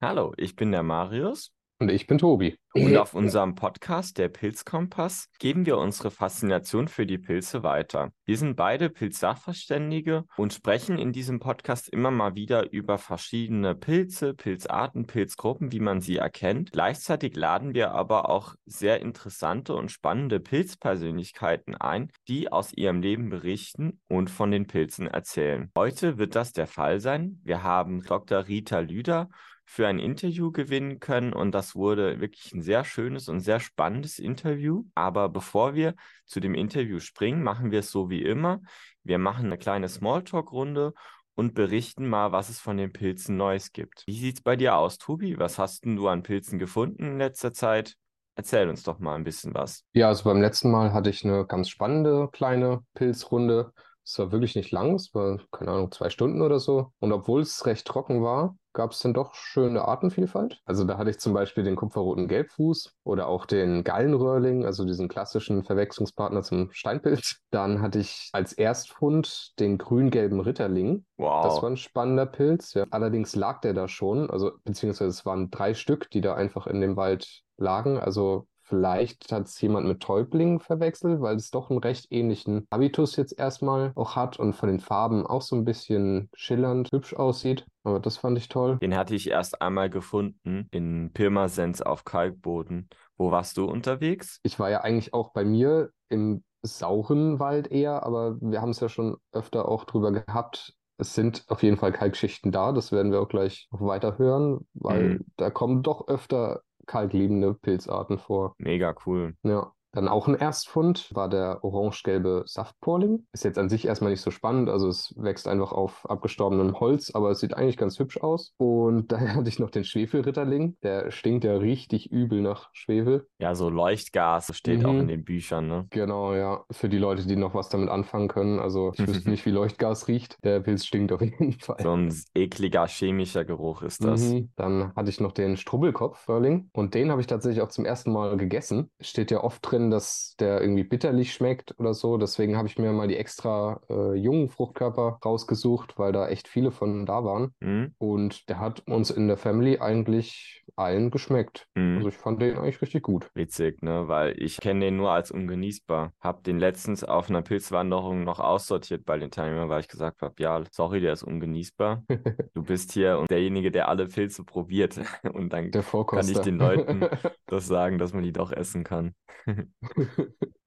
Hallo, ich bin der Marius. Und ich bin Tobi. Und auf unserem Podcast, der Pilzkompass, geben wir unsere Faszination für die Pilze weiter. Wir sind beide Pilzsachverständige und sprechen in diesem Podcast immer mal wieder über verschiedene Pilze, Pilzarten, Pilzgruppen, wie man sie erkennt. Gleichzeitig laden wir aber auch sehr interessante und spannende Pilzpersönlichkeiten ein, die aus ihrem Leben berichten und von den Pilzen erzählen. Heute wird das der Fall sein. Wir haben Dr. Rita Lüder für ein Interview gewinnen können und das wurde wirklich ein sehr schönes und sehr spannendes Interview. Aber bevor wir zu dem Interview springen, machen wir es so wie immer. Wir machen eine kleine Smalltalk-Runde und berichten mal, was es von den Pilzen Neues gibt. Wie sieht es bei dir aus, Tobi? Was hast du an Pilzen gefunden in letzter Zeit? Erzähl uns doch mal ein bisschen was. Ja, also beim letzten Mal hatte ich eine ganz spannende kleine Pilzrunde. Es war wirklich nicht lang, es war, keine Ahnung, zwei Stunden oder so. Und obwohl es recht trocken war, gab es dann doch schöne Artenvielfalt. Also da hatte ich zum Beispiel den kupferroten Gelbfuß oder auch den Gallenröhrling, also diesen klassischen Verwechslungspartner zum Steinpilz. Dann hatte ich als Erstfund den grün-gelben Ritterling. Wow. Das war ein spannender Pilz. Ja. Allerdings lag der da schon, also beziehungsweise es waren drei Stück, die da einfach in dem Wald lagen. Also Vielleicht hat es jemand mit Täubling verwechselt, weil es doch einen recht ähnlichen Habitus jetzt erstmal auch hat und von den Farben auch so ein bisschen schillernd hübsch aussieht. Aber das fand ich toll. Den hatte ich erst einmal gefunden in Pirmasens auf Kalkboden. Wo warst du unterwegs? Ich war ja eigentlich auch bei mir im sauren Wald eher, aber wir haben es ja schon öfter auch drüber gehabt. Es sind auf jeden Fall Kalkschichten da, das werden wir auch gleich noch weiter hören, weil mhm. da kommen doch öfter kalkliebende Pilzarten vor. Mega cool. Ja. Dann auch ein Erstfund war der orange-gelbe Saftporling. Ist jetzt an sich erstmal nicht so spannend, also es wächst einfach auf abgestorbenem Holz, aber es sieht eigentlich ganz hübsch aus. Und daher hatte ich noch den Schwefelritterling. Der stinkt ja richtig übel nach Schwefel. Ja, so Leuchtgas steht mhm. auch in den Büchern, ne? Genau, ja. Für die Leute, die noch was damit anfangen können. Also ich wüsste nicht, wie Leuchtgas riecht. Der Pilz stinkt auf jeden Fall. So ein ekliger chemischer Geruch ist das. Mhm. Dann hatte ich noch den Strubbelkopf-Röhrling und den habe ich tatsächlich auch zum ersten Mal gegessen. Steht ja oft drin, dass der irgendwie bitterlich schmeckt oder so. Deswegen habe ich mir mal die extra äh, jungen Fruchtkörper rausgesucht, weil da echt viele von da waren. Mhm. Und der hat uns in der Family eigentlich allen geschmeckt. Mhm. Also ich fand den eigentlich richtig gut. Witzig, ne? Weil ich kenne den nur als ungenießbar. Hab den letztens auf einer Pilzwanderung noch aussortiert bei den Teilnehmern, weil ich gesagt habe, ja, sorry, der ist ungenießbar. du bist hier und derjenige, der alle Pilze probiert. Und dann kann ich den Leuten das sagen, dass man die doch essen kann.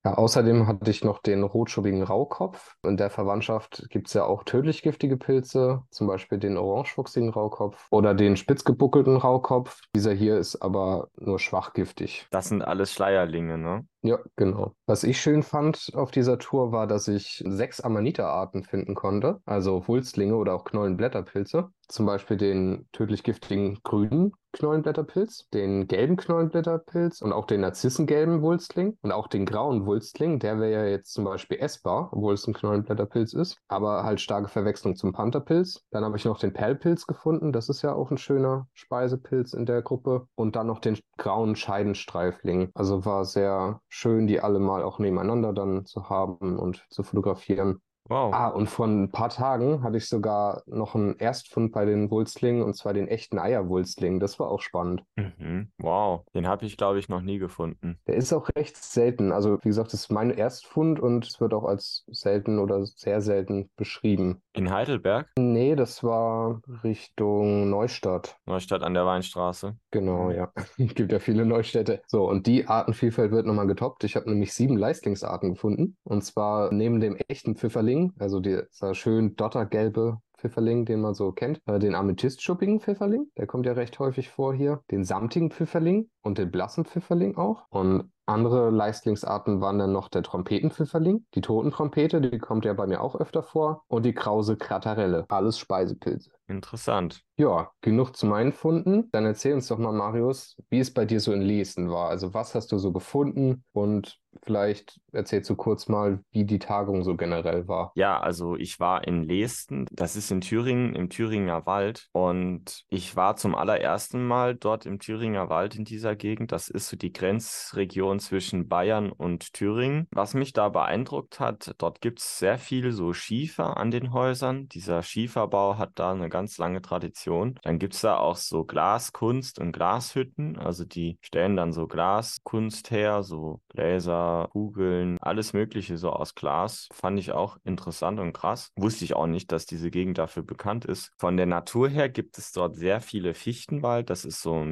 Ja, außerdem hatte ich noch den rotschuppigen Raukopf. In der Verwandtschaft gibt es ja auch tödlich giftige Pilze, zum Beispiel den orangefuchsigen Raukopf oder den spitzgebuckelten Raukopf. Dieser hier ist aber nur schwach giftig. Das sind alles Schleierlinge, ne? Ja, genau. Was ich schön fand auf dieser Tour war, dass ich sechs Amanita-Arten finden konnte, also Wulstlinge oder auch Knollenblätterpilze. Zum Beispiel den tödlich giftigen grünen Knollenblätterpilz, den gelben Knollenblätterpilz und auch den narzissengelben Wulstling und auch den grauen Wulstling. Der wäre ja jetzt zum Beispiel essbar, obwohl es ein Knollenblätterpilz ist, aber halt starke Verwechslung zum Pantherpilz. Dann habe ich noch den Perlpilz gefunden, das ist ja auch ein schöner Speisepilz in der Gruppe. Und dann noch den grauen Scheidenstreifling. Also war sehr schön, die alle mal auch nebeneinander dann zu haben und zu fotografieren. Wow. Ah, und vor ein paar Tagen hatte ich sogar noch einen Erstfund bei den Wulstlingen und zwar den echten Eierwulstling. Das war auch spannend. Mhm. Wow, den habe ich, glaube ich, noch nie gefunden. Der ist auch recht selten. Also, wie gesagt, das ist mein Erstfund und es wird auch als selten oder sehr selten beschrieben. In Heidelberg? Nee, das war Richtung Neustadt. Neustadt an der Weinstraße. Genau, mhm. ja. Es gibt ja viele Neustädte. So, und die Artenvielfalt wird nochmal getoppt. Ich habe nämlich sieben Leistlingsarten gefunden. Und zwar neben dem echten Pfifferling Pfifferling, also dieser schön dottergelbe Pfifferling, den man so kennt, äh, den amethystschuppigen Pfifferling, der kommt ja recht häufig vor hier, den samtigen Pfifferling und den blassen Pfifferling auch. Und andere Leistlingsarten waren dann noch der Trompetenpfifferling, die Totentrompete, die kommt ja bei mir auch öfter vor, und die krause Kratarelle, alles Speisepilze. Interessant. Ja, genug zu meinen Funden. Dann erzähl uns doch mal, Marius, wie es bei dir so in Lesen war. Also was hast du so gefunden und vielleicht erzählst du kurz mal, wie die Tagung so generell war. Ja, also ich war in Lesten, das ist in Thüringen, im Thüringer Wald und ich war zum allerersten Mal dort im Thüringer Wald in dieser dieser Gegend. Das ist so die Grenzregion zwischen Bayern und Thüringen. Was mich da beeindruckt hat, dort gibt es sehr viel so Schiefer an den Häusern. Dieser Schieferbau hat da eine ganz lange Tradition. Dann gibt es da auch so Glaskunst und Glashütten. Also die stellen dann so Glaskunst her, so Gläser, Kugeln, alles Mögliche so aus Glas. Fand ich auch interessant und krass. Wusste ich auch nicht, dass diese Gegend dafür bekannt ist. Von der Natur her gibt es dort sehr viele Fichtenwald. Das ist so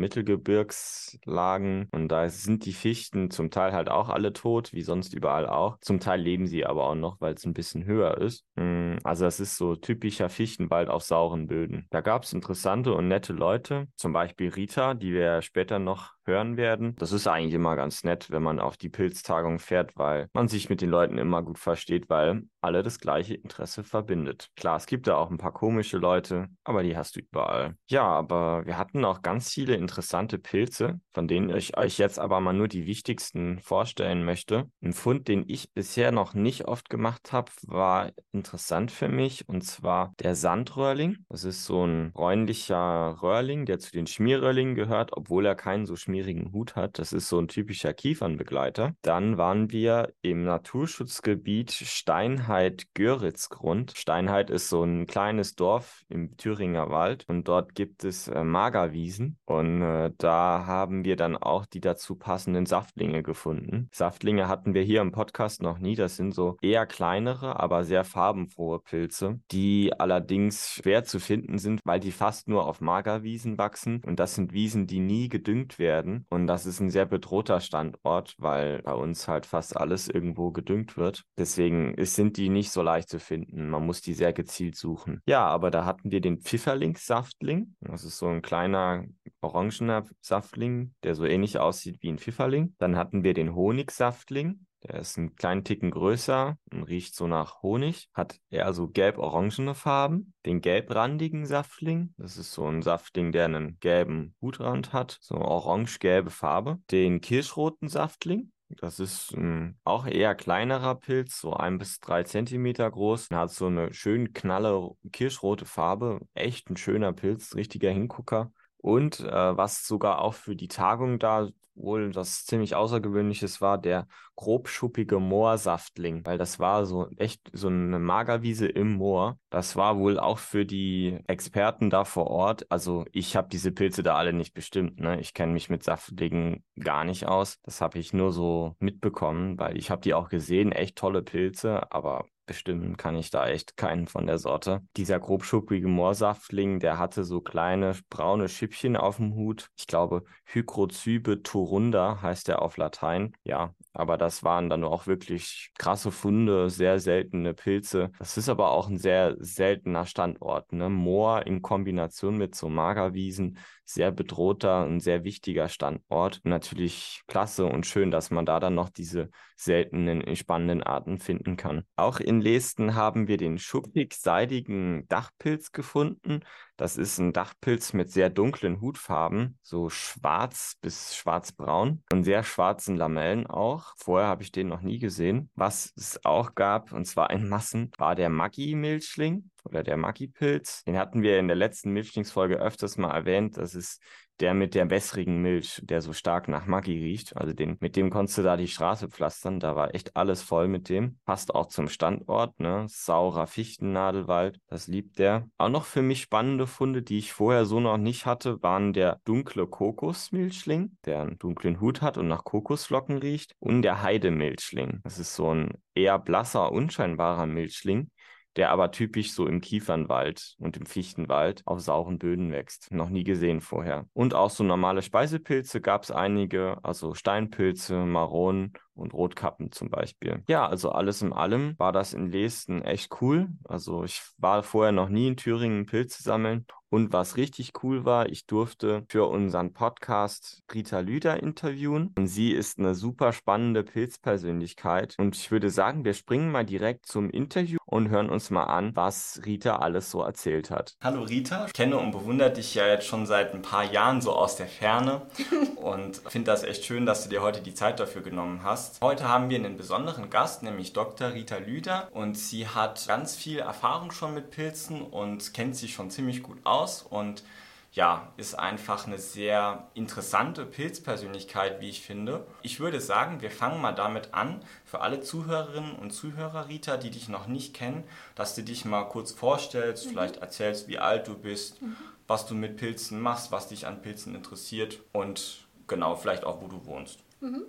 Mittelgebirgslagen und da sind die Fichten zum Teil halt auch alle tot, wie sonst überall auch. Zum Teil leben sie aber auch noch, weil es ein bisschen höher ist. Hm, also das ist so typischer Fichtenwald auf sauren Böden. Da gab es interessante und nette Leute, zum Beispiel Rita, die wir später noch hören werden. Das ist eigentlich immer ganz nett, wenn man auf die Pilztagung fährt, weil man sich mit den Leuten immer gut versteht, weil alle das gleiche Interesse verbindet. Klar, es gibt da auch ein paar komische Leute, aber die hast du überall. Ja, aber wir hatten auch ganz viele interessante Pilze, von denen ich euch jetzt aber mal nur die wichtigsten vorstellen möchte. Ein Fund, den ich bisher noch nicht oft gemacht habe, war interessant für mich und zwar der Sandröhrling. Das ist so ein bräunlicher Röhrling, der zu den Schmierröhrlingen gehört, obwohl er keinen so schmierigen Hut hat. Das ist so ein typischer Kiefernbegleiter. Dann waren wir im Naturschutzgebiet Steinheit-Göritzgrund. Steinheit ist so ein kleines Dorf im Thüringer Wald und dort gibt es äh, Magerwiesen und äh, da haben wir dann auch die dazu passenden Saftlinge gefunden. Saftlinge hatten wir hier im Podcast noch nie. Das sind so eher kleinere, aber sehr farbenfrohe Pilze, die allerdings schwer zu finden sind, weil die fast nur auf Magerwiesen wachsen und das sind Wiesen, die nie gedüngt werden und das ist ein sehr bedrohter Standort, weil bei uns halt fast alles irgendwo gedüngt wird. Deswegen sind die nicht so leicht zu finden. Man muss die sehr gezielt suchen. Ja, aber da hatten wir den Pfifferling-Saftling. Das ist so ein kleiner orangener Saftling, der so ähnlich aussieht wie ein Pfifferling. Dann hatten wir den Honigsaftling. Der ist einen kleinen Ticken größer und riecht so nach Honig, hat eher so gelb-orangene Farben. Den gelbrandigen Saftling, das ist so ein Saftling, der einen gelben Hutrand hat, so orange-gelbe Farbe. Den kirschroten Saftling, das ist ein auch eher kleinerer Pilz, so ein bis drei Zentimeter groß. Hat so eine schön knalle kirschrote Farbe. Echt ein schöner Pilz, richtiger Hingucker. Und äh, was sogar auch für die Tagung da wohl das ziemlich Außergewöhnliches war, der grobschuppige Moorsaftling, weil das war so echt so eine Magerwiese im Moor. Das war wohl auch für die Experten da vor Ort. Also ich habe diese Pilze da alle nicht bestimmt. Ne? Ich kenne mich mit Saftlingen gar nicht aus. Das habe ich nur so mitbekommen, weil ich habe die auch gesehen. Echt tolle Pilze, aber bestimmen kann ich da echt keinen von der Sorte. Dieser grobschuppige Moorsaftling, der hatte so kleine braune Schippchen auf dem Hut. Ich glaube, Hygrozybe turunda heißt der auf Latein. Ja, aber das waren dann auch wirklich krasse Funde, sehr seltene Pilze. Das ist aber auch ein sehr seltener Standort. Ne? Moor in Kombination mit so Magerwiesen, sehr bedrohter und sehr wichtiger Standort. natürlich klasse und schön, dass man da dann noch diese seltenen, spannenden Arten finden kann. Auch in Lesten haben wir den schuppig-seidigen Dachpilz gefunden. Das ist ein Dachpilz mit sehr dunklen Hutfarben, so schwarz bis schwarzbraun und sehr schwarzen Lamellen auch. Vorher habe ich den noch nie gesehen. Was es auch gab, und zwar in Massen, war der Maggi-Milchling oder der Maggi-Pilz. Den hatten wir in der letzten Milchlingsfolge öfters mal erwähnt. Das ist der mit der wässrigen Milch, der so stark nach Maggi riecht. Also den, mit dem konntest du da die Straße pflastern. Da war echt alles voll mit dem. Passt auch zum Standort, ne? Saurer Fichtennadelwald, das liebt der. Auch noch für mich spannende Funde, die ich vorher so noch nicht hatte, waren der dunkle Kokosmilchling, der einen dunklen Hut hat und nach Kokosflocken riecht, und der Heidemilchling. Das ist so ein eher blasser, unscheinbarer Milchling der aber typisch so im Kiefernwald und im Fichtenwald auf sauren Böden wächst. Noch nie gesehen vorher. Und auch so normale Speisepilze gab es einige, also Steinpilze, Maronen und Rotkappen zum Beispiel. Ja, also alles in allem war das in Lesten echt cool. Also ich war vorher noch nie in Thüringen Pilze sammeln und was richtig cool war, ich durfte für unseren Podcast Rita Lüder interviewen. Und sie ist eine super spannende Pilzpersönlichkeit. Und ich würde sagen, wir springen mal direkt zum Interview und hören uns mal an, was Rita alles so erzählt hat. Hallo Rita, ich kenne und bewundere dich ja jetzt schon seit ein paar Jahren so aus der Ferne und finde das echt schön, dass du dir heute die Zeit dafür genommen hast. Heute haben wir einen besonderen Gast, nämlich Dr. Rita Lüder und sie hat ganz viel Erfahrung schon mit Pilzen und kennt sich schon ziemlich gut aus aus und ja, ist einfach eine sehr interessante Pilzpersönlichkeit, wie ich finde. Ich würde sagen, wir fangen mal damit an, für alle Zuhörerinnen und Zuhörer, Rita, die dich noch nicht kennen, dass du dich mal kurz vorstellst, mhm. vielleicht erzählst, wie alt du bist, mhm. was du mit Pilzen machst, was dich an Pilzen interessiert und genau, vielleicht auch, wo du wohnst. Mhm.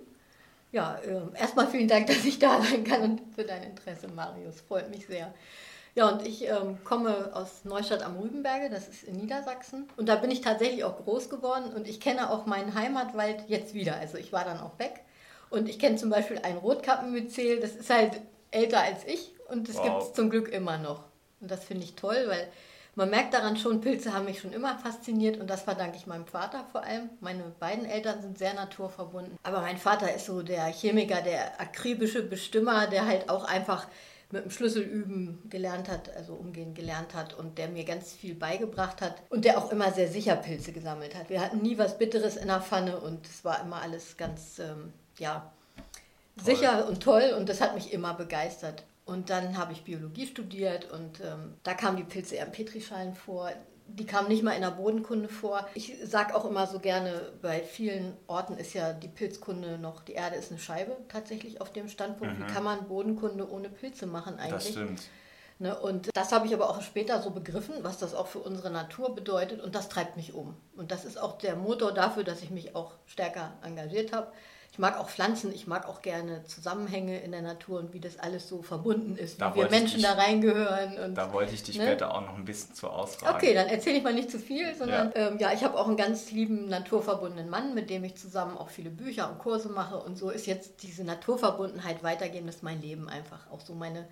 Ja, äh, erstmal vielen Dank, dass ich da sein kann und für dein Interesse, Marius. Freut mich sehr. Ja, und ich ähm, komme aus Neustadt am Rübenberge, das ist in Niedersachsen. Und da bin ich tatsächlich auch groß geworden und ich kenne auch meinen Heimatwald jetzt wieder. Also ich war dann auch weg. Und ich kenne zum Beispiel ein Rotkappenmyzel, das ist halt älter als ich und das wow. gibt es zum Glück immer noch. Und das finde ich toll, weil man merkt daran schon, Pilze haben mich schon immer fasziniert und das verdanke ich meinem Vater vor allem. Meine beiden Eltern sind sehr naturverbunden. Aber mein Vater ist so der Chemiker, der akribische Bestimmer, der halt auch einfach mit dem Schlüssel üben gelernt hat, also umgehen gelernt hat und der mir ganz viel beigebracht hat und der auch immer sehr sicher Pilze gesammelt hat. Wir hatten nie was Bitteres in der Pfanne und es war immer alles ganz, ähm, ja, toll. sicher und toll und das hat mich immer begeistert. Und dann habe ich Biologie studiert und ähm, da kamen die Pilze eher in Petrischalen vor die kam nicht mal in der Bodenkunde vor. Ich sage auch immer so gerne, bei vielen Orten ist ja die Pilzkunde noch, die Erde ist eine Scheibe tatsächlich auf dem Standpunkt. Mhm. Wie kann man Bodenkunde ohne Pilze machen eigentlich? Das stimmt. Ne, und das habe ich aber auch später so begriffen, was das auch für unsere Natur bedeutet und das treibt mich um. Und das ist auch der Motor dafür, dass ich mich auch stärker engagiert habe mag auch Pflanzen, ich mag auch gerne Zusammenhänge in der Natur und wie das alles so verbunden ist, da wie wir Menschen dich, da reingehören. Und, da wollte ich dich ne? später auch noch ein bisschen zu ausfragen. Okay, dann erzähle ich mal nicht zu viel, sondern ja, ähm, ja ich habe auch einen ganz lieben naturverbundenen Mann, mit dem ich zusammen auch viele Bücher und Kurse mache und so ist jetzt diese Naturverbundenheit weitergeben, das ist mein Leben einfach, auch so meine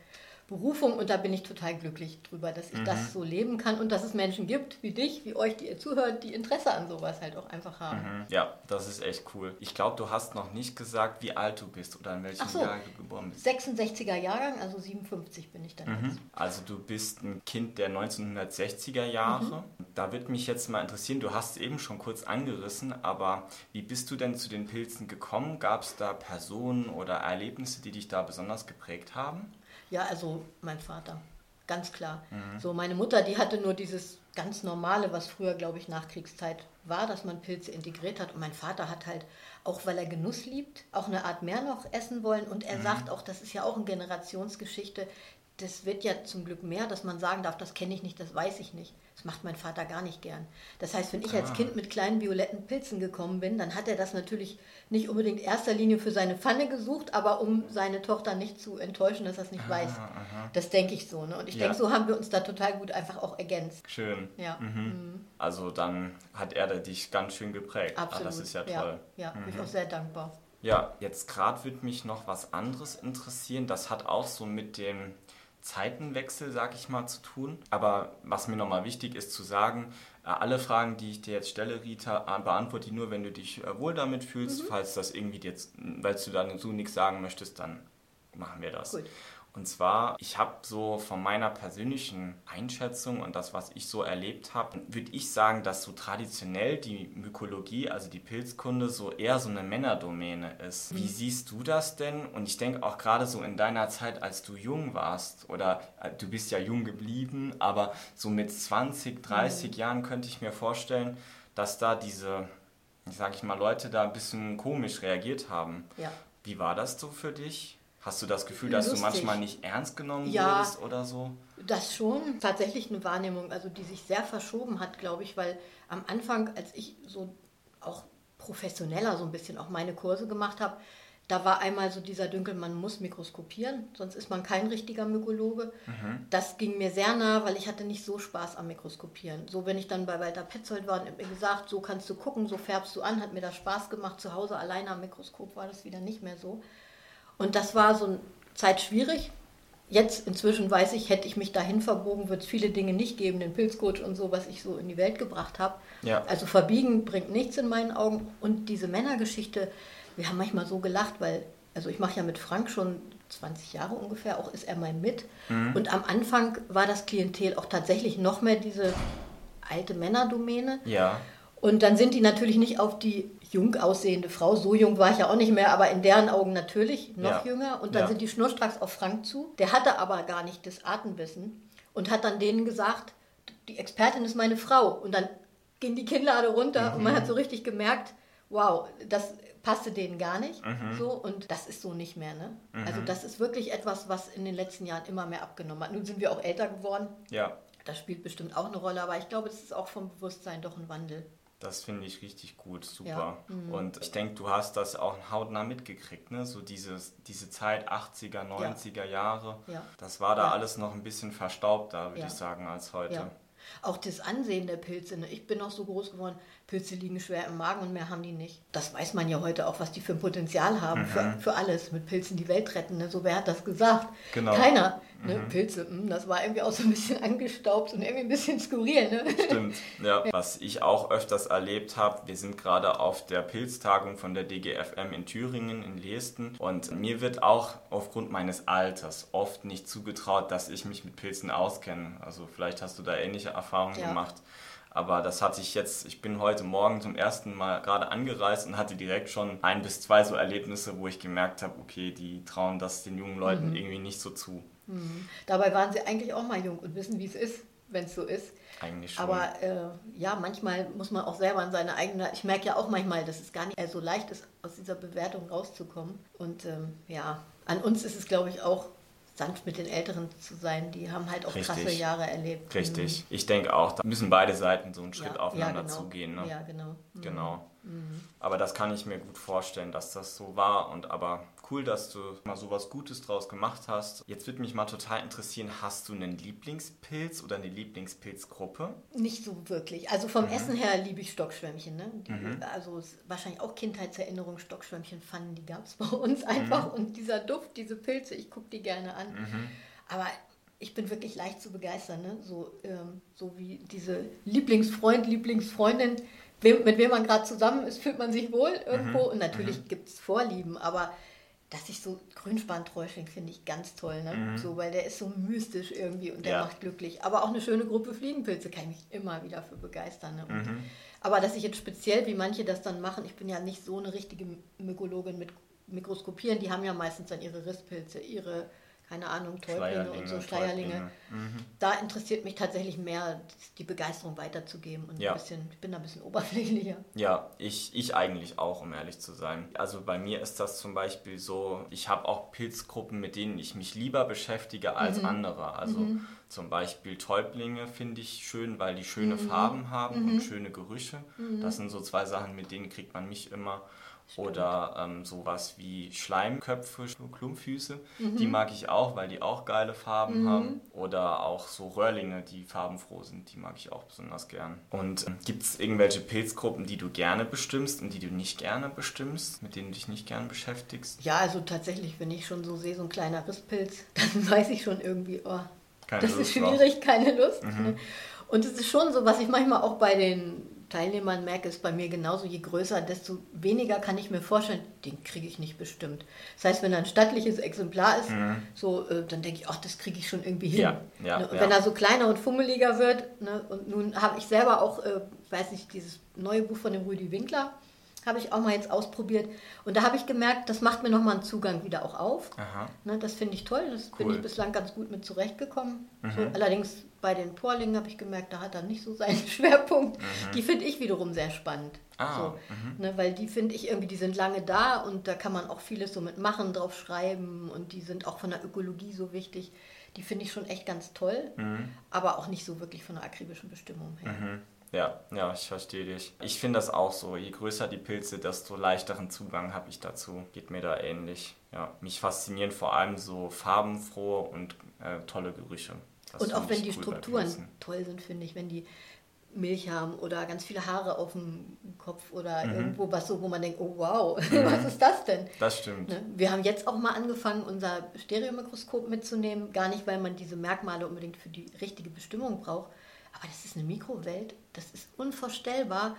Berufung und da bin ich total glücklich drüber, dass ich mhm. das so leben kann und dass es Menschen gibt wie dich, wie euch, die ihr zuhört, die Interesse an sowas halt auch einfach haben. Mhm. Ja, das ist echt cool. Ich glaube, du hast noch nicht gesagt, wie alt du bist oder in welchem so, Jahr du geboren bist. 66er Jahrgang, also 57 bin ich dann mhm. jetzt. Also du bist ein Kind der 1960er Jahre. Mhm. Da würde mich jetzt mal interessieren, du hast es eben schon kurz angerissen, aber wie bist du denn zu den Pilzen gekommen? Gab es da Personen oder Erlebnisse, die dich da besonders geprägt haben? Ja, also mein Vater, ganz klar. Mhm. So meine Mutter, die hatte nur dieses ganz normale, was früher, glaube ich, Nachkriegszeit war, dass man Pilze integriert hat. Und mein Vater hat halt, auch weil er Genuss liebt, auch eine Art mehr noch essen wollen. Und er mhm. sagt auch, das ist ja auch eine Generationsgeschichte, das wird ja zum Glück mehr, dass man sagen darf, das kenne ich nicht, das weiß ich nicht. Das macht mein Vater gar nicht gern. Das heißt, wenn ich als ah. Kind mit kleinen violetten Pilzen gekommen bin, dann hat er das natürlich nicht unbedingt in erster Linie für seine Pfanne gesucht, aber um seine Tochter nicht zu enttäuschen, dass er es nicht aha, weiß. Aha. Das denke ich so. Ne? Und ich ja. denke, so haben wir uns da total gut einfach auch ergänzt. Schön. Ja. Mhm. Mhm. Also dann hat er dich ganz schön geprägt. Ah, Absolut. Ah, das ist ja toll. Ja, ja mhm. bin ich auch sehr dankbar. Ja, jetzt gerade würde mich noch was anderes interessieren. Das hat auch so mit dem Zeitenwechsel, sag ich mal, zu tun. Aber was mir nochmal wichtig ist zu sagen, äh, alle Fragen, die ich dir jetzt stelle, Rita, äh, beantworte ich nur, wenn du dich äh, wohl damit fühlst. Mhm. Falls das irgendwie jetzt, weil du dann so nichts sagen möchtest, dann machen wir das. Gut. Und zwar, ich habe so von meiner persönlichen Einschätzung und das, was ich so erlebt habe, würde ich sagen, dass so traditionell die Mykologie, also die Pilzkunde, so eher so eine Männerdomäne ist. Wie mhm. siehst du das denn? Und ich denke auch gerade so in deiner Zeit, als du jung warst, oder äh, du bist ja jung geblieben, aber so mit 20, 30 mhm. Jahren könnte ich mir vorstellen, dass da diese, sage ich mal, Leute da ein bisschen komisch reagiert haben. Ja. Wie war das so für dich? Hast du das Gefühl, dass Lustig. du manchmal nicht ernst genommen ja, wurdest oder so? Das schon. Tatsächlich eine Wahrnehmung, also die sich sehr verschoben hat, glaube ich, weil am Anfang, als ich so auch professioneller so ein bisschen auch meine Kurse gemacht habe, da war einmal so dieser Dünkel, man muss mikroskopieren, sonst ist man kein richtiger Mykologe. Mhm. Das ging mir sehr nah, weil ich hatte nicht so Spaß am Mikroskopieren. So, wenn ich dann bei Walter Petzold war und mir gesagt, so kannst du gucken, so färbst du an, hat mir das Spaß gemacht. Zu Hause alleine am Mikroskop war das wieder nicht mehr so. Und das war so eine Zeit schwierig. Jetzt inzwischen weiß ich, hätte ich mich dahin verbogen, wird es viele Dinge nicht geben, den Pilzcoach und so, was ich so in die Welt gebracht habe. Ja. Also verbiegen bringt nichts in meinen Augen. Und diese Männergeschichte, wir haben manchmal so gelacht, weil, also ich mache ja mit Frank schon 20 Jahre ungefähr, auch ist er mein mit. Mhm. Und am Anfang war das Klientel auch tatsächlich noch mehr diese alte Männerdomäne. Ja. Und dann sind die natürlich nicht auf die jung aussehende Frau, so jung war ich ja auch nicht mehr, aber in deren Augen natürlich noch ja. jünger. Und dann ja. sind die schnurstracks auf Frank zu. Der hatte aber gar nicht das Atemwissen und hat dann denen gesagt, die Expertin ist meine Frau. Und dann ging die Kinnlade runter mhm. und man hat so richtig gemerkt, wow, das passte denen gar nicht. Mhm. So, und das ist so nicht mehr. Ne? Mhm. Also das ist wirklich etwas, was in den letzten Jahren immer mehr abgenommen hat. Nun sind wir auch älter geworden. Ja. Das spielt bestimmt auch eine Rolle, aber ich glaube, es ist auch vom Bewusstsein doch ein Wandel. Das finde ich richtig gut, super. Ja. Mhm. Und ich denke, du hast das auch hautnah mitgekriegt, ne? So dieses, diese Zeit 80er, 90er ja. Jahre. Ja. Das war da alles noch ein bisschen verstaubter, würde ich sagen, als heute. Auch das Ansehen der Pilze. Ne? Ich bin noch so groß geworden, Pilze liegen schwer im Magen und mehr haben die nicht. Das weiß man ja heute auch, was die für ein Potenzial haben, mhm. für, für alles. Mit Pilzen die Welt retten. Ne? So, wer hat das gesagt? Genau. Keiner. Ne? Mhm. Pilze, mh, hm, das war irgendwie auch so ein bisschen angestaubt und irgendwie ein bisschen skurril. Ne? Stimmt, ja. Was ich auch öfters erlebt habe, wir sind gerade auf der Pilztagung von der DGFM in Thüringen, in Leesten. Und mir wird auch aufgrund meines Alters oft nicht zugetraut, dass ich mich mit Pilzen auskenne. Also vielleicht hast du da ähnliche Erfahrungen ja. gemacht. Aber das hatte ich jetzt, ich bin heute Morgen zum ersten Mal gerade angereist und hatte direkt schon ein bis zwei so Erlebnisse, wo ich gemerkt habe, okay, die trauen das den jungen Leuten mhm. irgendwie nicht so zu. Mhm. Dabei waren sie eigentlich auch mal jung und wissen, wie es ist, wenn es so ist. Eigentlich schon. Aber äh, ja, manchmal muss man auch selber an seine eigene. Ich merke ja auch manchmal, dass es gar nicht so leicht ist, aus dieser Bewertung rauszukommen. Und ähm, ja, an uns ist es, glaube ich, auch sanft mit den Älteren zu sein. Die haben halt auch Richtig. krasse Jahre erlebt. Richtig. Mhm. Ich denke auch, da müssen beide Seiten so einen Schritt ja, aufeinander ja, genau. zugehen. Ne? Ja, genau. Mhm. Genau. Mhm. Aber das kann ich mir gut vorstellen, dass das so war. Und aber cool, dass du mal so was Gutes draus gemacht hast. Jetzt würde mich mal total interessieren, hast du einen Lieblingspilz oder eine Lieblingspilzgruppe? Nicht so wirklich. Also vom mhm. Essen her liebe ich Stockschwämmchen. Ne? Die, mhm. Also wahrscheinlich auch Kindheitserinnerung, Stockschwämmchen fanden, die gab es bei uns einfach. Mhm. Und dieser Duft, diese Pilze, ich gucke die gerne an. Mhm. Aber ich bin wirklich leicht zu begeistern. Ne? So, ähm, so wie diese Lieblingsfreund, Lieblingsfreundin, wem, mit wem man gerade zusammen ist, fühlt man sich wohl irgendwo. Mhm. Und natürlich mhm. gibt es Vorlieben, aber dass ich so Grünspan-Täuschling finde ich ganz toll, ne? Mhm. So, weil der ist so mystisch irgendwie und der ja. macht glücklich. Aber auch eine schöne Gruppe Fliegenpilze kann ich mich immer wieder für begeistern. Ne? Mhm. Aber dass ich jetzt speziell, wie manche das dann machen, ich bin ja nicht so eine richtige Mykologin mit Mikroskopieren, die haben ja meistens dann ihre Risspilze, ihre keine Ahnung, Täublinge und so Schleierlinge. Mhm. Da interessiert mich tatsächlich mehr, die Begeisterung weiterzugeben und ja. ein bisschen, ich bin da ein bisschen oberflächlicher. Ja, ich, ich eigentlich auch, um ehrlich zu sein. Also bei mir ist das zum Beispiel so, ich habe auch Pilzgruppen, mit denen ich mich lieber beschäftige als mhm. andere. Also mhm. zum Beispiel Täublinge finde ich schön, weil die schöne mhm. Farben haben und mhm. schöne Gerüche. Mhm. Das sind so zwei Sachen, mit denen kriegt man mich immer. Oder ähm, sowas wie Schleimköpfe, Klumpfüße, mhm. die mag ich auch, weil die auch geile Farben mhm. haben. Oder auch so Röhrlinge, die farbenfroh sind, die mag ich auch besonders gern. Und äh, gibt es irgendwelche Pilzgruppen, die du gerne bestimmst und die du nicht gerne bestimmst, mit denen du dich nicht gern beschäftigst? Ja, also tatsächlich, wenn ich schon so sehe, so ein kleiner Risspilz, dann weiß ich schon irgendwie, oh, keine das Lust ist schwierig, drauf. keine Lust. Mhm. Ne? Und es ist schon so, was ich manchmal auch bei den Teilnehmern merke, ist bei mir genauso. Je größer, desto weniger kann ich mir vorstellen, den kriege ich nicht bestimmt. Das heißt, wenn er ein stattliches Exemplar ist, mhm. so, äh, dann denke ich, ach, das kriege ich schon irgendwie hin. Ja, ja, ne? und ja. wenn er so kleiner und fummeliger wird, ne? und nun habe ich selber auch, äh, weiß nicht, dieses neue Buch von dem Rüdi Winkler, habe ich auch mal jetzt ausprobiert. Und da habe ich gemerkt, das macht mir nochmal einen Zugang wieder auch auf. Ne, das finde ich toll. Das cool. bin ich bislang ganz gut mit zurechtgekommen. Mhm. So, allerdings bei den Porlingen habe ich gemerkt, da hat er nicht so seinen Schwerpunkt. Mhm. Die finde ich wiederum sehr spannend. Ah, so, mhm. ne, weil die finde ich irgendwie, die sind lange da und da kann man auch vieles so mit machen, drauf schreiben und die sind auch von der Ökologie so wichtig. Die finde ich schon echt ganz toll, mhm. aber auch nicht so wirklich von der akribischen Bestimmung her. Mhm. Ja, ja, ich verstehe dich. Ich finde das auch so. Je größer die Pilze, desto leichteren Zugang habe ich dazu. Geht mir da ähnlich. Ja, mich faszinieren vor allem so farbenfrohe und äh, tolle Gerüche. Das und auch wenn die cool Strukturen toll sind, finde ich, wenn die Milch haben oder ganz viele Haare auf dem Kopf oder mhm. irgendwo was so, wo man denkt, oh wow, mhm. was ist das denn? Das stimmt. Ne? Wir haben jetzt auch mal angefangen, unser Stereomikroskop mitzunehmen, gar nicht, weil man diese Merkmale unbedingt für die richtige Bestimmung braucht, aber das ist eine Mikrowelt, das ist unvorstellbar,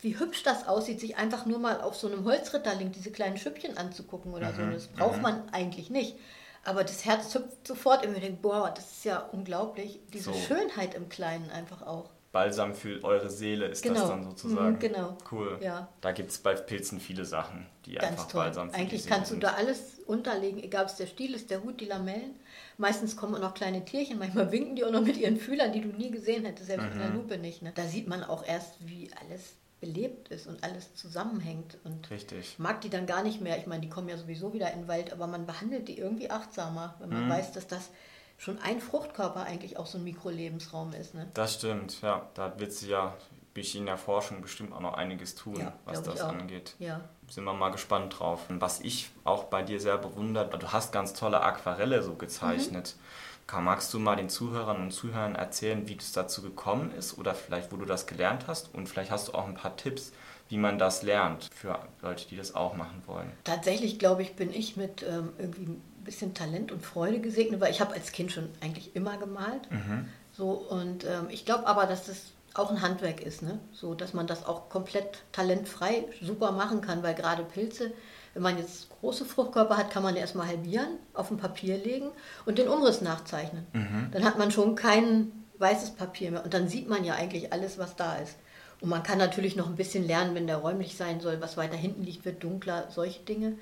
wie hübsch das aussieht, sich einfach nur mal auf so einem Holzritterling diese kleinen Schüppchen anzugucken oder mhm. so. Das braucht mhm. man eigentlich nicht. Aber das Herz hüpft sofort immer denkt, boah, das ist ja unglaublich. Diese so. Schönheit im Kleinen einfach auch. Balsam für eure Seele ist genau. das dann sozusagen. Mhm, genau. Cool. Ja. Da gibt es bei Pilzen viele Sachen, die Ganz einfach toll. Balsam für Eigentlich kannst Seele du da alles unterlegen, egal ob es der Stiel ist, der Hut, die Lamellen. Meistens kommen auch noch kleine Tierchen, manchmal winken die auch noch mit ihren Fühlern, die du nie gesehen hättest, selbst mhm. in der mhm. Lupe nicht. Ne? Da sieht man auch erst, wie alles belebt ist und alles zusammenhängt. Und Richtig. mag die dann gar nicht mehr. Ich meine, die kommen ja sowieso wieder in den Wald, aber man behandelt die irgendwie achtsamer, wenn man mhm. weiß, dass das schon ein Fruchtkörper eigentlich auch so ein Mikrolebensraum ist. Ne? Das stimmt, ja. Da wird sie ja durch in der Forschung bestimmt auch noch einiges tun, ja, was das angeht. Ja. Sind wir mal gespannt drauf. Und was ich auch bei dir sehr bewundert, du hast ganz tolle Aquarelle so gezeichnet. Mhm. Magst du mal den Zuhörern und Zuhörern erzählen, wie es dazu gekommen ist oder vielleicht, wo du das gelernt hast? Und vielleicht hast du auch ein paar Tipps, wie man das lernt für Leute, die das auch machen wollen. Tatsächlich, glaube ich, bin ich mit ähm, irgendwie ein bisschen Talent und Freude gesegnet, weil ich habe als Kind schon eigentlich immer gemalt. Mhm. So, und ähm, ich glaube aber, dass das auch ein Handwerk ist, ne? so dass man das auch komplett talentfrei super machen kann, weil gerade Pilze, wenn man jetzt große Fruchtkörper hat, kann man erstmal halbieren, auf ein Papier legen und den Umriss nachzeichnen. Mhm. Dann hat man schon kein weißes Papier mehr und dann sieht man ja eigentlich alles, was da ist. Und man kann natürlich noch ein bisschen lernen, wenn der räumlich sein soll, was weiter hinten liegt, wird dunkler, solche Dinge.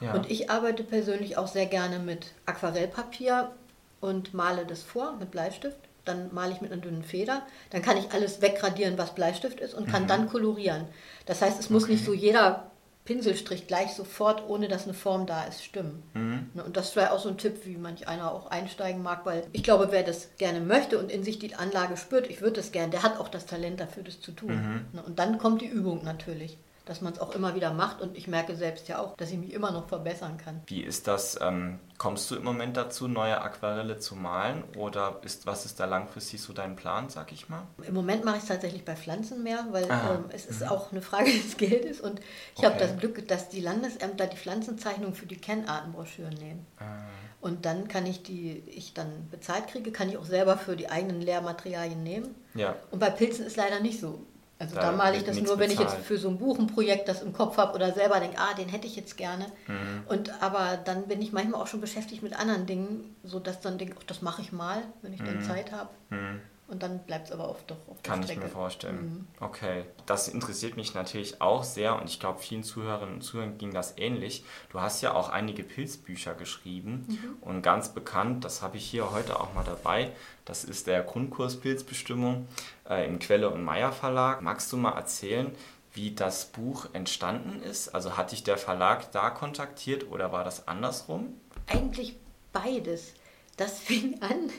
Ja. Und ich arbeite persönlich auch sehr gerne mit Aquarellpapier und male das vor mit Bleistift dann male ich mit einer dünnen Feder, dann kann ich alles wegradieren, was Bleistift ist und kann mhm. dann kolorieren. Das heißt, es muss okay. nicht so jeder Pinselstrich gleich sofort, ohne dass eine Form da ist, stimmen. Mhm. Ne, und das wäre auch so ein Tipp, wie manch einer auch einsteigen mag, weil ich glaube, wer das gerne möchte und in sich die Anlage spürt, ich würde das gerne, der hat auch das Talent dafür, das zu tun. Mhm. Ne, und dann kommt die Übung natürlich dass man es auch immer wieder macht und ich merke selbst ja auch, dass ich mich immer noch verbessern kann. Wie ist das? Ähm, kommst du im Moment dazu, neue Aquarelle zu malen oder ist, was ist da langfristig so dein Plan, sag ich mal? Im Moment mache ich es tatsächlich bei Pflanzen mehr, weil ähm, es ist mhm. auch eine Frage des Geldes und ich okay. habe das Glück, dass die Landesämter die Pflanzenzeichnung für die Kennartenbroschüren nehmen. Ah. Und dann kann ich die, ich dann bezahlt kriege, kann ich auch selber für die eigenen Lehrmaterialien nehmen. Ja. Und bei Pilzen ist leider nicht so. Also da, da male ich das nur, wenn bezahlt. ich jetzt für so ein Buchenprojekt das im Kopf habe oder selber denke, ah, den hätte ich jetzt gerne. Mhm. Und aber dann bin ich manchmal auch schon beschäftigt mit anderen Dingen, sodass dann denke, ach, das mache ich mal, wenn ich mhm. dann Zeit habe. Mhm. Und dann bleibt es aber oft doch auf Kann ich mir vorstellen. Mhm. Okay, das interessiert mich natürlich auch sehr und ich glaube, vielen Zuhörerinnen und Zuhörern ging das ähnlich. Du hast ja auch einige Pilzbücher geschrieben mhm. und ganz bekannt, das habe ich hier heute auch mal dabei, das ist der Grundkurs Pilzbestimmung äh, im Quelle und Meier Verlag. Magst du mal erzählen, wie das Buch entstanden ist? Also hat dich der Verlag da kontaktiert oder war das andersrum? Eigentlich beides. Das fing an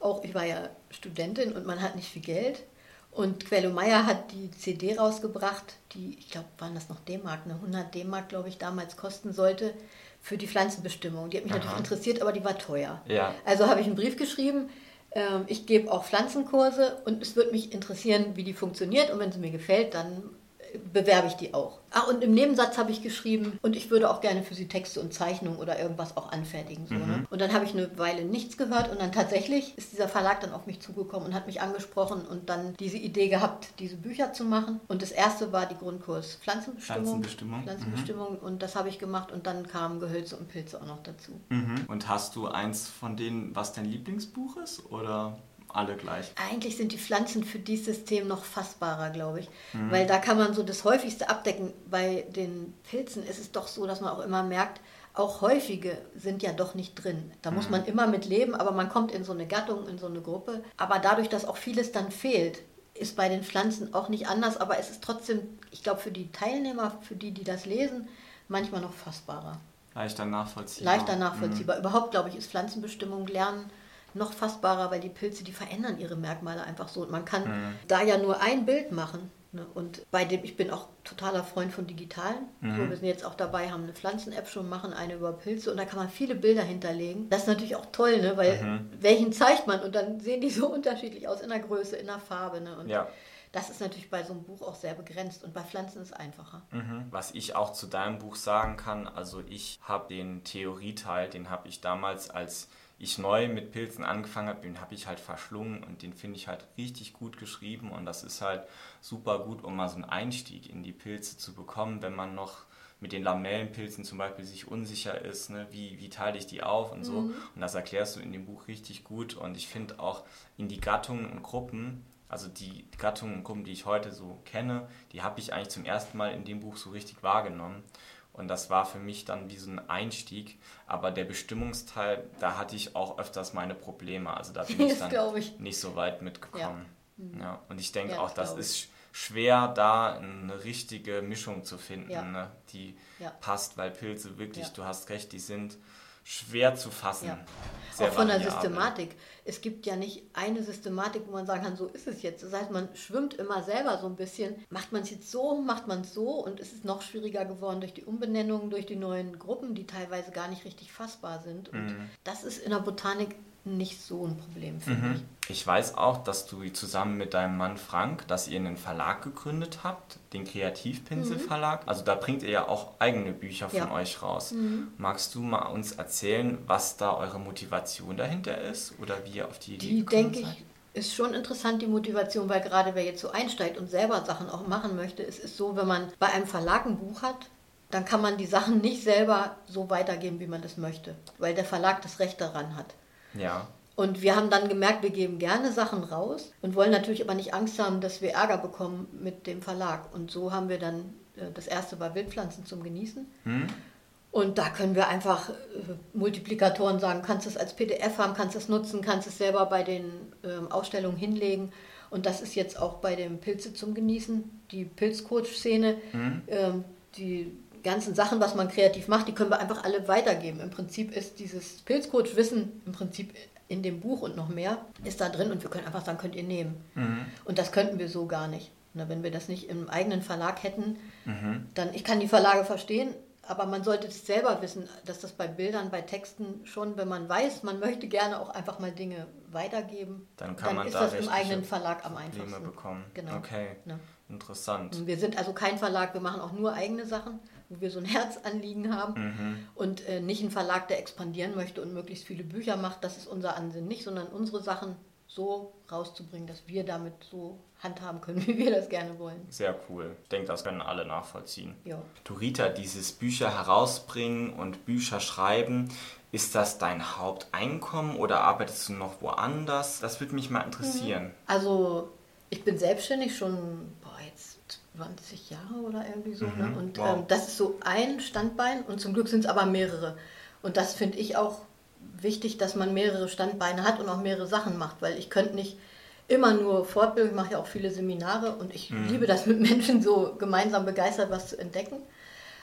auch, ich war ja Studentin und man hat nicht viel Geld. Und Quello Meyer hat die CD rausgebracht, die, ich glaube, waren das noch D-Mark, eine 100 D-Mark, glaube ich, damals kosten sollte für die Pflanzenbestimmung. Die hat mich Aha. natürlich interessiert, aber die war teuer. Ja. Also habe ich einen Brief geschrieben, ähm, ich gebe auch Pflanzenkurse und es würde mich interessieren, wie die funktioniert. Und wenn sie mir gefällt, dann bewerbe ich die auch. Ach, und im Nebensatz habe ich geschrieben, und ich würde auch gerne für sie Texte und Zeichnungen oder irgendwas auch anfertigen. So, ne? mhm. ne? Und dann habe ich eine Weile nichts gehört und dann tatsächlich ist dieser Verlag dann auf mich zugekommen und hat mich angesprochen und dann diese Idee gehabt, diese Bücher zu machen. Und das erste war die Grundkurs Pflanzenbestimmung. Pflanzenbestimmung. Pflanzenbestimmung mhm. und das habe ich gemacht und dann kamen Gehölze und Pilze auch noch dazu. Mhm. Und hast du eins von denen, was dein Lieblingsbuch ist? Oder? Alle gleich. Eigentlich sind die Pflanzen für dieses System noch fassbarer, glaube ich. Mhm. Weil da kann man so das häufigste abdecken. Bei den Pilzen ist es doch so, dass man auch immer merkt, auch häufige sind ja doch nicht drin. Da muss mhm. man immer mit leben, aber man kommt in so eine Gattung, in so eine Gruppe. Aber dadurch, dass auch vieles dann fehlt, ist bei den Pflanzen auch nicht anders. Aber es ist trotzdem, ich glaube, für die Teilnehmer, für die, die das lesen, manchmal noch fassbarer. Leichter nachvollziehbar. Leichter nachvollziehbar. Mhm. Überhaupt, glaube ich, ist Pflanzenbestimmung lernen noch fassbarer, weil die Pilze, die verändern ihre Merkmale einfach so. Und man kann mhm. da ja nur ein Bild machen. Ne? Und bei dem, ich bin auch totaler Freund von Digitalen. Mhm. So, wir sind jetzt auch dabei, haben eine Pflanzen-App schon, machen eine über Pilze und da kann man viele Bilder hinterlegen. Das ist natürlich auch toll, ne? weil mhm. welchen zeigt man und dann sehen die so unterschiedlich aus in der Größe, in der Farbe. Ne? Und ja. Das ist natürlich bei so einem Buch auch sehr begrenzt und bei Pflanzen ist es einfacher. Mhm. Was ich auch zu deinem Buch sagen kann, also ich habe den Theorieteil, den habe ich damals als ich neu mit Pilzen angefangen habe, den habe ich halt verschlungen und den finde ich halt richtig gut geschrieben und das ist halt super gut, um mal so einen Einstieg in die Pilze zu bekommen, wenn man noch mit den Lamellenpilzen zum Beispiel sich unsicher ist, ne? wie, wie teile ich die auf und so. Mhm. Und das erklärst du in dem Buch richtig gut und ich finde auch in die Gattungen und Gruppen Also die Gattungen und Gruppen, die ich heute so kenne, die habe ich eigentlich zum ersten Mal in dem Buch so richtig wahrgenommen. Und das war für mich dann wie so ein Einstieg. Aber der Bestimmungsteil, da hatte ich auch öfters meine Probleme. Also da bin ich dann ich. nicht so weit mitgekommen. Ja. Mhm. ja. Und ich denke ja, auch, das ist schwer, da eine richtige Mischung zu finden, ja. ne, die passt, weil Pilze wirklich, du hast recht, die sind schwer zu fassen. Ja. Auch von der Systematik. Es gibt ja nicht eine Systematik, wo man sagen kann, so ist es jetzt. Das heißt, man schwimmt immer selber so ein bisschen. Macht man es jetzt so, macht man es so und es ist noch schwieriger geworden durch die Umbenennungen, durch die neuen Gruppen, die teilweise gar nicht richtig fassbar sind. Und mhm. das ist in der Botanik nicht so ein Problem, finde mhm. ich. Ich weiß auch, dass du zusammen mit deinem Mann Frank, dass ihr einen Verlag gegründet habt, den Kreativpinsel Verlag. Mhm. Also da bringt ihr ja auch eigene Bücher von ja. euch raus. Mhm. Magst du mal uns erzählen, was da eure Motivation dahinter ist oder wie ihr auf die Idee Die denke ich ist schon interessant, die Motivation, weil gerade wer jetzt so einsteigt und selber Sachen auch machen möchte, es ist so, wenn man bei einem Verlag ein Buch hat, dann kann man die Sachen nicht selber so weitergeben, wie man das möchte, weil der Verlag das Recht daran hat. Ja. Und wir haben dann gemerkt, wir geben gerne Sachen raus und wollen natürlich aber nicht Angst haben, dass wir Ärger bekommen mit dem Verlag. Und so haben wir dann, äh, das erste war Wildpflanzen zum Genießen. Hm. Und da können wir einfach äh, Multiplikatoren sagen, kannst es als PDF haben, kannst es nutzen, kannst es selber bei den ähm, Ausstellungen hinlegen. Und das ist jetzt auch bei dem Pilze zum Genießen, die Pilzcoach-Szene, mhm. ähm, die ganzen Sachen, was man kreativ macht, die können wir einfach alle weitergeben. Im Prinzip ist dieses Pilzcoach-Wissen im Prinzip in dem Buch und noch mehr ist da drin und wir können einfach sagen, könnt ihr nehmen. Mhm. Und das könnten wir so gar nicht. Na, wenn wir das nicht im eigenen Verlag hätten, mhm. dann, ich kann die Verlage verstehen, aber man sollte es selber wissen, dass das bei Bildern, bei Texten schon, wenn man weiß, man möchte gerne auch einfach mal Dinge weitergeben, dann, kann dann man ist da das im eigenen Verlag am einfachsten. bekommen. Genau. Okay, ne? interessant. Wir sind also kein Verlag, wir machen auch nur eigene Sachen wo wir so ein Herzanliegen haben mhm. und äh, nicht ein Verlag, der expandieren möchte und möglichst viele Bücher macht. Das ist unser Ansinn nicht, sondern unsere Sachen so rauszubringen, dass wir damit so handhaben können, wie wir das gerne wollen. Sehr cool. Ich denke, das können alle nachvollziehen. Ja. Du Rita, dieses Bücher herausbringen und Bücher schreiben, ist das dein Haupteinkommen oder arbeitest du noch woanders? Das würde mich mal interessieren. Mhm. Also ich bin selbstständig schon 20 Jahre oder irgendwie so. Ne? Mhm, ne? Und wow. ähm, das ist so ein Standbein und zum Glück sind es aber mehrere. Und das finde ich auch wichtig, dass man mehrere Standbeine hat und auch mehrere Sachen macht, weil ich könnte nicht immer nur Fortbildung, ich mache ja auch viele Seminare und ich mhm. liebe das mit Menschen so gemeinsam begeistert was zu entdecken.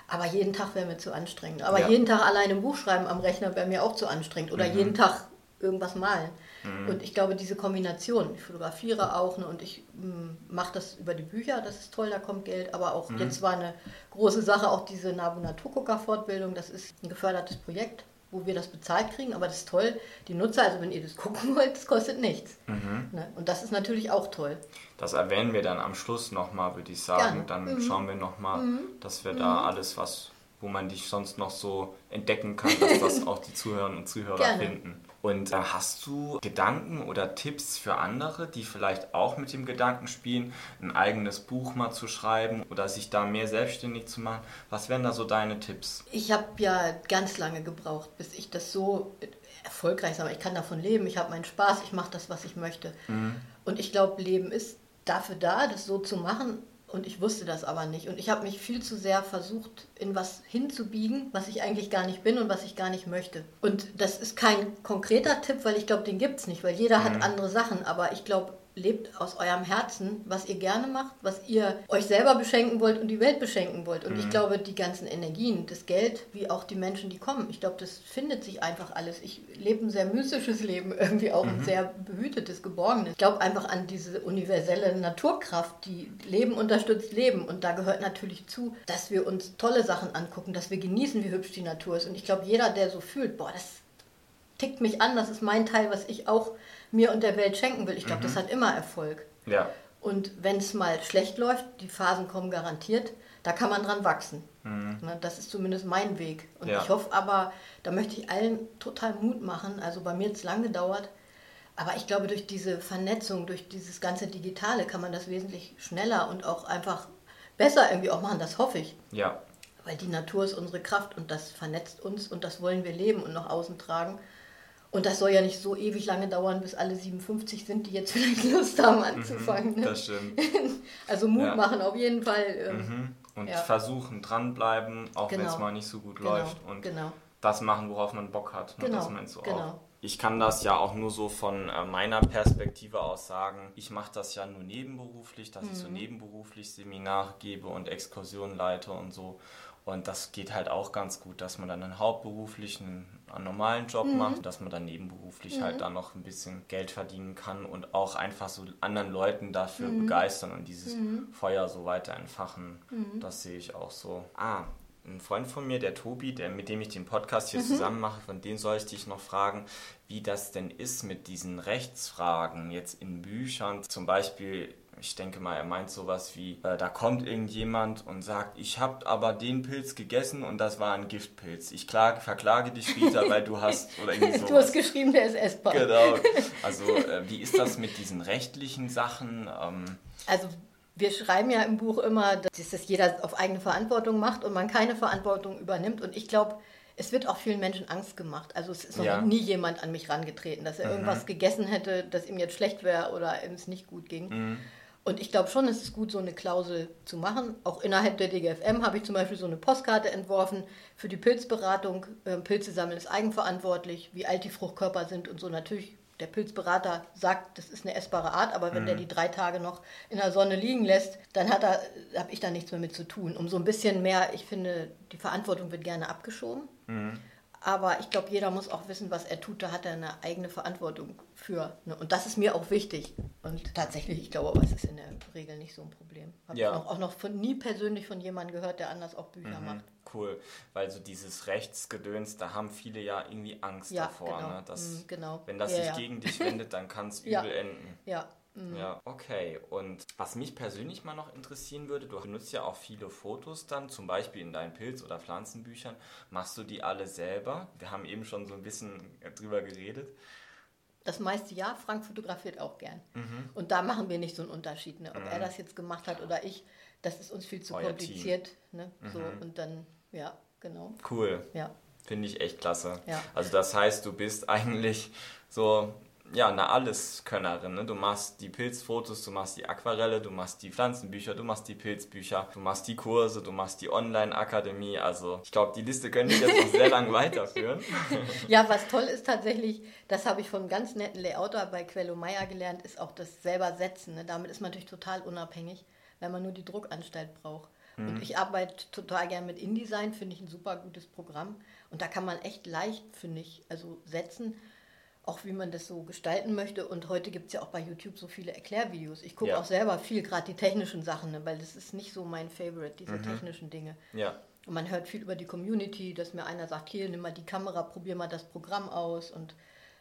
Aber jeden Tag wäre mir zu anstrengend. Aber ja. jeden Tag allein ein Buch schreiben am Rechner wäre mir auch zu anstrengend. Oder mhm. jeden Tag irgendwas malen. Mhm. Und ich glaube, diese Kombination, ich fotografiere auch ne, und ich mm, mache das über die Bücher, das ist toll, da kommt Geld, aber auch mhm. jetzt war eine große Sache auch diese Nabuna Tokoka Fortbildung, das ist ein gefördertes Projekt, wo wir das bezahlt kriegen, aber das ist toll, die Nutzer, also wenn ihr das gucken wollt, das kostet nichts. Mhm. Ne? Und das ist natürlich auch toll. Das erwähnen wir dann am Schluss nochmal, würde ich sagen. Gerne. Dann mhm. schauen wir nochmal, mhm. dass wir da mhm. alles, was wo man dich sonst noch so entdecken kann, dass das auch die Zuhörerinnen und Zuhörer Gerne. finden. Und äh, hast du Gedanken oder Tipps für andere, die vielleicht auch mit dem Gedanken spielen, ein eigenes Buch mal zu schreiben oder sich da mehr selbstständig zu machen? Was wären da so deine Tipps? Ich habe ja ganz lange gebraucht, bis ich das so erfolgreich sage. Ich kann davon leben, ich habe meinen Spaß, ich mache das, was ich möchte. Mhm. Und ich glaube, Leben ist dafür da, das so zu machen, und ich wusste das aber nicht. Und ich habe mich viel zu sehr versucht, in was hinzubiegen, was ich eigentlich gar nicht bin und was ich gar nicht möchte. Und das ist kein konkreter Tipp, weil ich glaube, den gibt es nicht, weil jeder mhm. hat andere Sachen. Aber ich glaube, lebt aus eurem Herzen, was ihr gerne macht, was ihr euch selber beschenken wollt und die Welt beschenken wollt. Und mhm. ich glaube, die ganzen Energien, das Geld, wie auch die Menschen, die kommen, ich glaube, das findet sich einfach alles. Ich lebe ein sehr mystisches Leben, irgendwie auch mhm. ein sehr behütetes, geborgenes. Ich glaube einfach an diese universelle Naturkraft, die Leben unterstützt Leben. Und da gehört natürlich zu, dass wir uns tolle Sachen angucken, dass wir genießen, wie hübsch die Natur ist. Und ich glaube, jeder, der so fühlt, boah, das tickt mich an, das ist mein Teil, was ich auch mir und der Welt schenken will. Ich glaube, mhm. das hat immer Erfolg. Ja. Und wenn es mal schlecht läuft, die Phasen kommen garantiert, da kann man dran wachsen. Mhm. Ne, das ist zumindest mein Weg. Und ja. ich hoffe aber, da möchte ich allen total Mut machen. Also bei mir hat es lange gedauert. Aber ich glaube, durch diese Vernetzung, durch dieses ganze Digitale kann man das wesentlich schneller und auch einfach besser irgendwie auch machen. Das hoffe ich. Ja. Weil die Natur ist unsere Kraft und das vernetzt uns und das wollen wir leben und nach außen tragen. Und das soll ja nicht so ewig lange dauern, bis alle 57 sind, die jetzt vielleicht Lust haben mhm, anzufangen. Ne? Das stimmt. also Mut ja. machen auf jeden Fall. Ähm, mhm. Und ja. versuchen, dranbleiben, auch genau. wenn es mal nicht so gut genau. läuft. Und genau. das machen, worauf man Bock hat. Ne? Genau. Das meinst du genau. auch. Ich kann das ja auch nur so von äh, meiner Perspektive aus sagen. Ich mache das ja nur nebenberuflich, dass mhm. ich so mhm. nebenberuflich Seminar gebe und Exkursionen leite und so. Und das geht halt auch ganz gut, dass man dann einen hauptberuflichen, einen normalen Job mhm. macht, dass man dann nebenberuflich halt mhm. halt dann noch ein bisschen Geld verdienen kann und auch einfach so anderen Leuten dafür mhm. begeistern und dieses mhm. Feuer so weiter entfachen. Mhm. Das sehe ich auch so. Ah, ein Freund von mir, der Tobi, der, mit dem ich den Podcast hier mhm. zusammen mache, von dem soll ich dich noch fragen, wie das denn ist mit diesen Rechtsfragen jetzt in Büchern. Zum Beispiel ich denke mal, er meint sowas wie, äh, da kommt irgendjemand und sagt, ich habe aber den Pilz gegessen und das war ein Giftpilz. Ich klage, verklage dich, Rita, weil du hast oder irgendwie sowas. Du hast geschrieben, der ist essbar. Genau. Also äh, wie ist das mit diesen rechtlichen Sachen? Ähm, also wir schreiben ja im Buch immer, dass das jeder auf eigene Verantwortung macht und man keine Verantwortung übernimmt. Und ich glaube, es wird auch vielen Menschen Angst gemacht. Also es ist noch ja. nie jemand an mich rangetreten, dass er mhm. irgendwas gegessen hätte, dass ihm jetzt schlecht wäre oder ihm es nicht gut ging. Mhm. Und ich glaube schon, es ist gut, so eine Klausel zu machen. Auch innerhalb der DGFM habe ich zum Beispiel so eine Postkarte entworfen für die Pilzberatung. Ähm, Pilze sammeln ist eigenverantwortlich, wie alt die Fruchtkörper sind und so. Natürlich, der Pilzberater sagt, das ist eine essbare Art, aber wenn mhm. der die drei Tage noch in der Sonne liegen lässt, dann habe ich da nichts mehr mit zu tun. Um so ein bisschen mehr, ich finde, die Verantwortung wird gerne abgeschoben. Mhm. Aber ich glaube, jeder muss auch wissen, was er tut. Da hat er eine eigene Verantwortung für. Ne? Und das ist mir auch wichtig. Und tatsächlich, ich glaube, aber es ist in der Regel nicht so ein Problem. Habe ja. ich auch, auch noch von, nie persönlich von jemandem gehört, der anders auch Bücher mhm. macht. Cool, weil so dieses Rechtsgedöns, da haben viele ja irgendwie Angst ja, davor. Genau. Ne? Dass, mhm, genau. Wenn das ja, sich gegen dich wendet, dann kann es übel enden. Ja, Mhm. Ja, okay. Und was mich persönlich mal noch interessieren würde, du benutzt ja auch viele Fotos dann, zum Beispiel in deinen Pilz- oder Pflanzenbüchern. Machst du die alle selber? Wir haben eben schon so ein bisschen drüber geredet. Das meiste ja, Frank fotografiert auch gern. Mhm. Und da machen wir nicht so einen Unterschied, ne? ob mhm. er das jetzt gemacht hat oder ich. Das ist uns viel zu Euer kompliziert. Ne? So, mhm. und dann, ja, genau. Cool. Ja. Finde ich echt klasse. Ja. Also das heißt, du bist eigentlich so ja, eine Alleskönnerin. Ne? Du machst die Pilzfotos, du machst die Aquarelle, du machst die Pflanzenbücher, du machst die Pilzbücher, du machst die Kurse, du machst die Online-Akademie. Also ich glaube, die Liste könnte ich jetzt noch sehr lang weiterführen. Ja, was toll ist tatsächlich, das habe ich von ganz netten Layouter bei Quello Meyer gelernt, ist auch das selber Setzen. Ne? Damit ist man natürlich total unabhängig, wenn man nur die Druckanstalt braucht. Mhm. Und ich arbeite total gern mit InDesign, finde ich ein super gutes Programm. Und da kann man echt leicht, finde ich, also setzen auch wie man das so gestalten möchte. Und heute gibt es ja auch bei YouTube so viele Erklärvideos. Ich gucke ja. auch selber viel, gerade die technischen Sachen, ne, weil das ist nicht so mein Favorite, diese mhm. technischen Dinge. Ja. Und man hört viel über die Community, dass mir einer sagt, hier, nimm mal die Kamera, probier mal das Programm aus und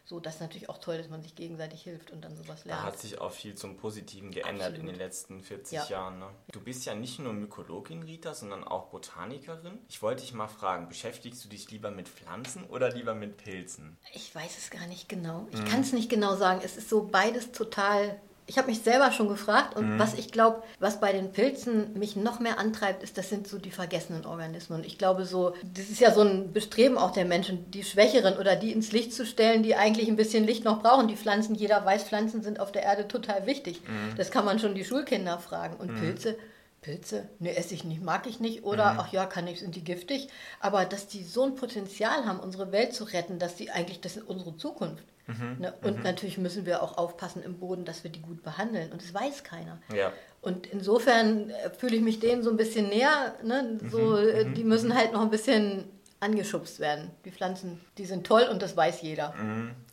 so, das ist natürlich auch toll, dass man sich gegenseitig hilft und dann sowas lernt. Da hat sich auch viel zum Positiven geändert Absolut. in den letzten 40 ja. Jahren. Ne? Du bist ja nicht nur Mykologin, Rita, sondern auch Botanikerin. Ich wollte dich mal fragen, beschäftigst du dich lieber mit Pflanzen oder lieber mit Pilzen? Ich weiß es gar nicht genau. Ich mhm. kann es nicht genau sagen. Es ist so beides total ich habe mich selber schon gefragt und mhm. was ich glaube, was bei den Pilzen mich noch mehr antreibt, ist, das sind so die vergessenen Organismen. Und ich glaube so, das ist ja so ein Bestreben auch der Menschen, die Schwächeren oder die ins Licht zu stellen, die eigentlich ein bisschen Licht noch brauchen. Die Pflanzen, jeder weiß, Pflanzen sind auf der Erde total wichtig. Mhm. Das kann man schon die Schulkinder fragen. Und mhm. Pilze, Pilze, ne, esse ich nicht, mag ich nicht. Oder, mhm. ach ja, kann ich, sind die giftig. Aber dass die so ein Potenzial haben, unsere Welt zu retten, dass die eigentlich, das ist unsere Zukunft. Mhm. Ne? Und mhm. natürlich müssen wir auch aufpassen im Boden, dass wir die gut behandeln. Und das weiß keiner. Ja. Und insofern äh, fühle ich mich denen so ein bisschen näher. Ne? So, mhm. Äh, die müssen halt noch ein bisschen angeschubst werden. Die Pflanzen, die sind toll und das weiß jeder.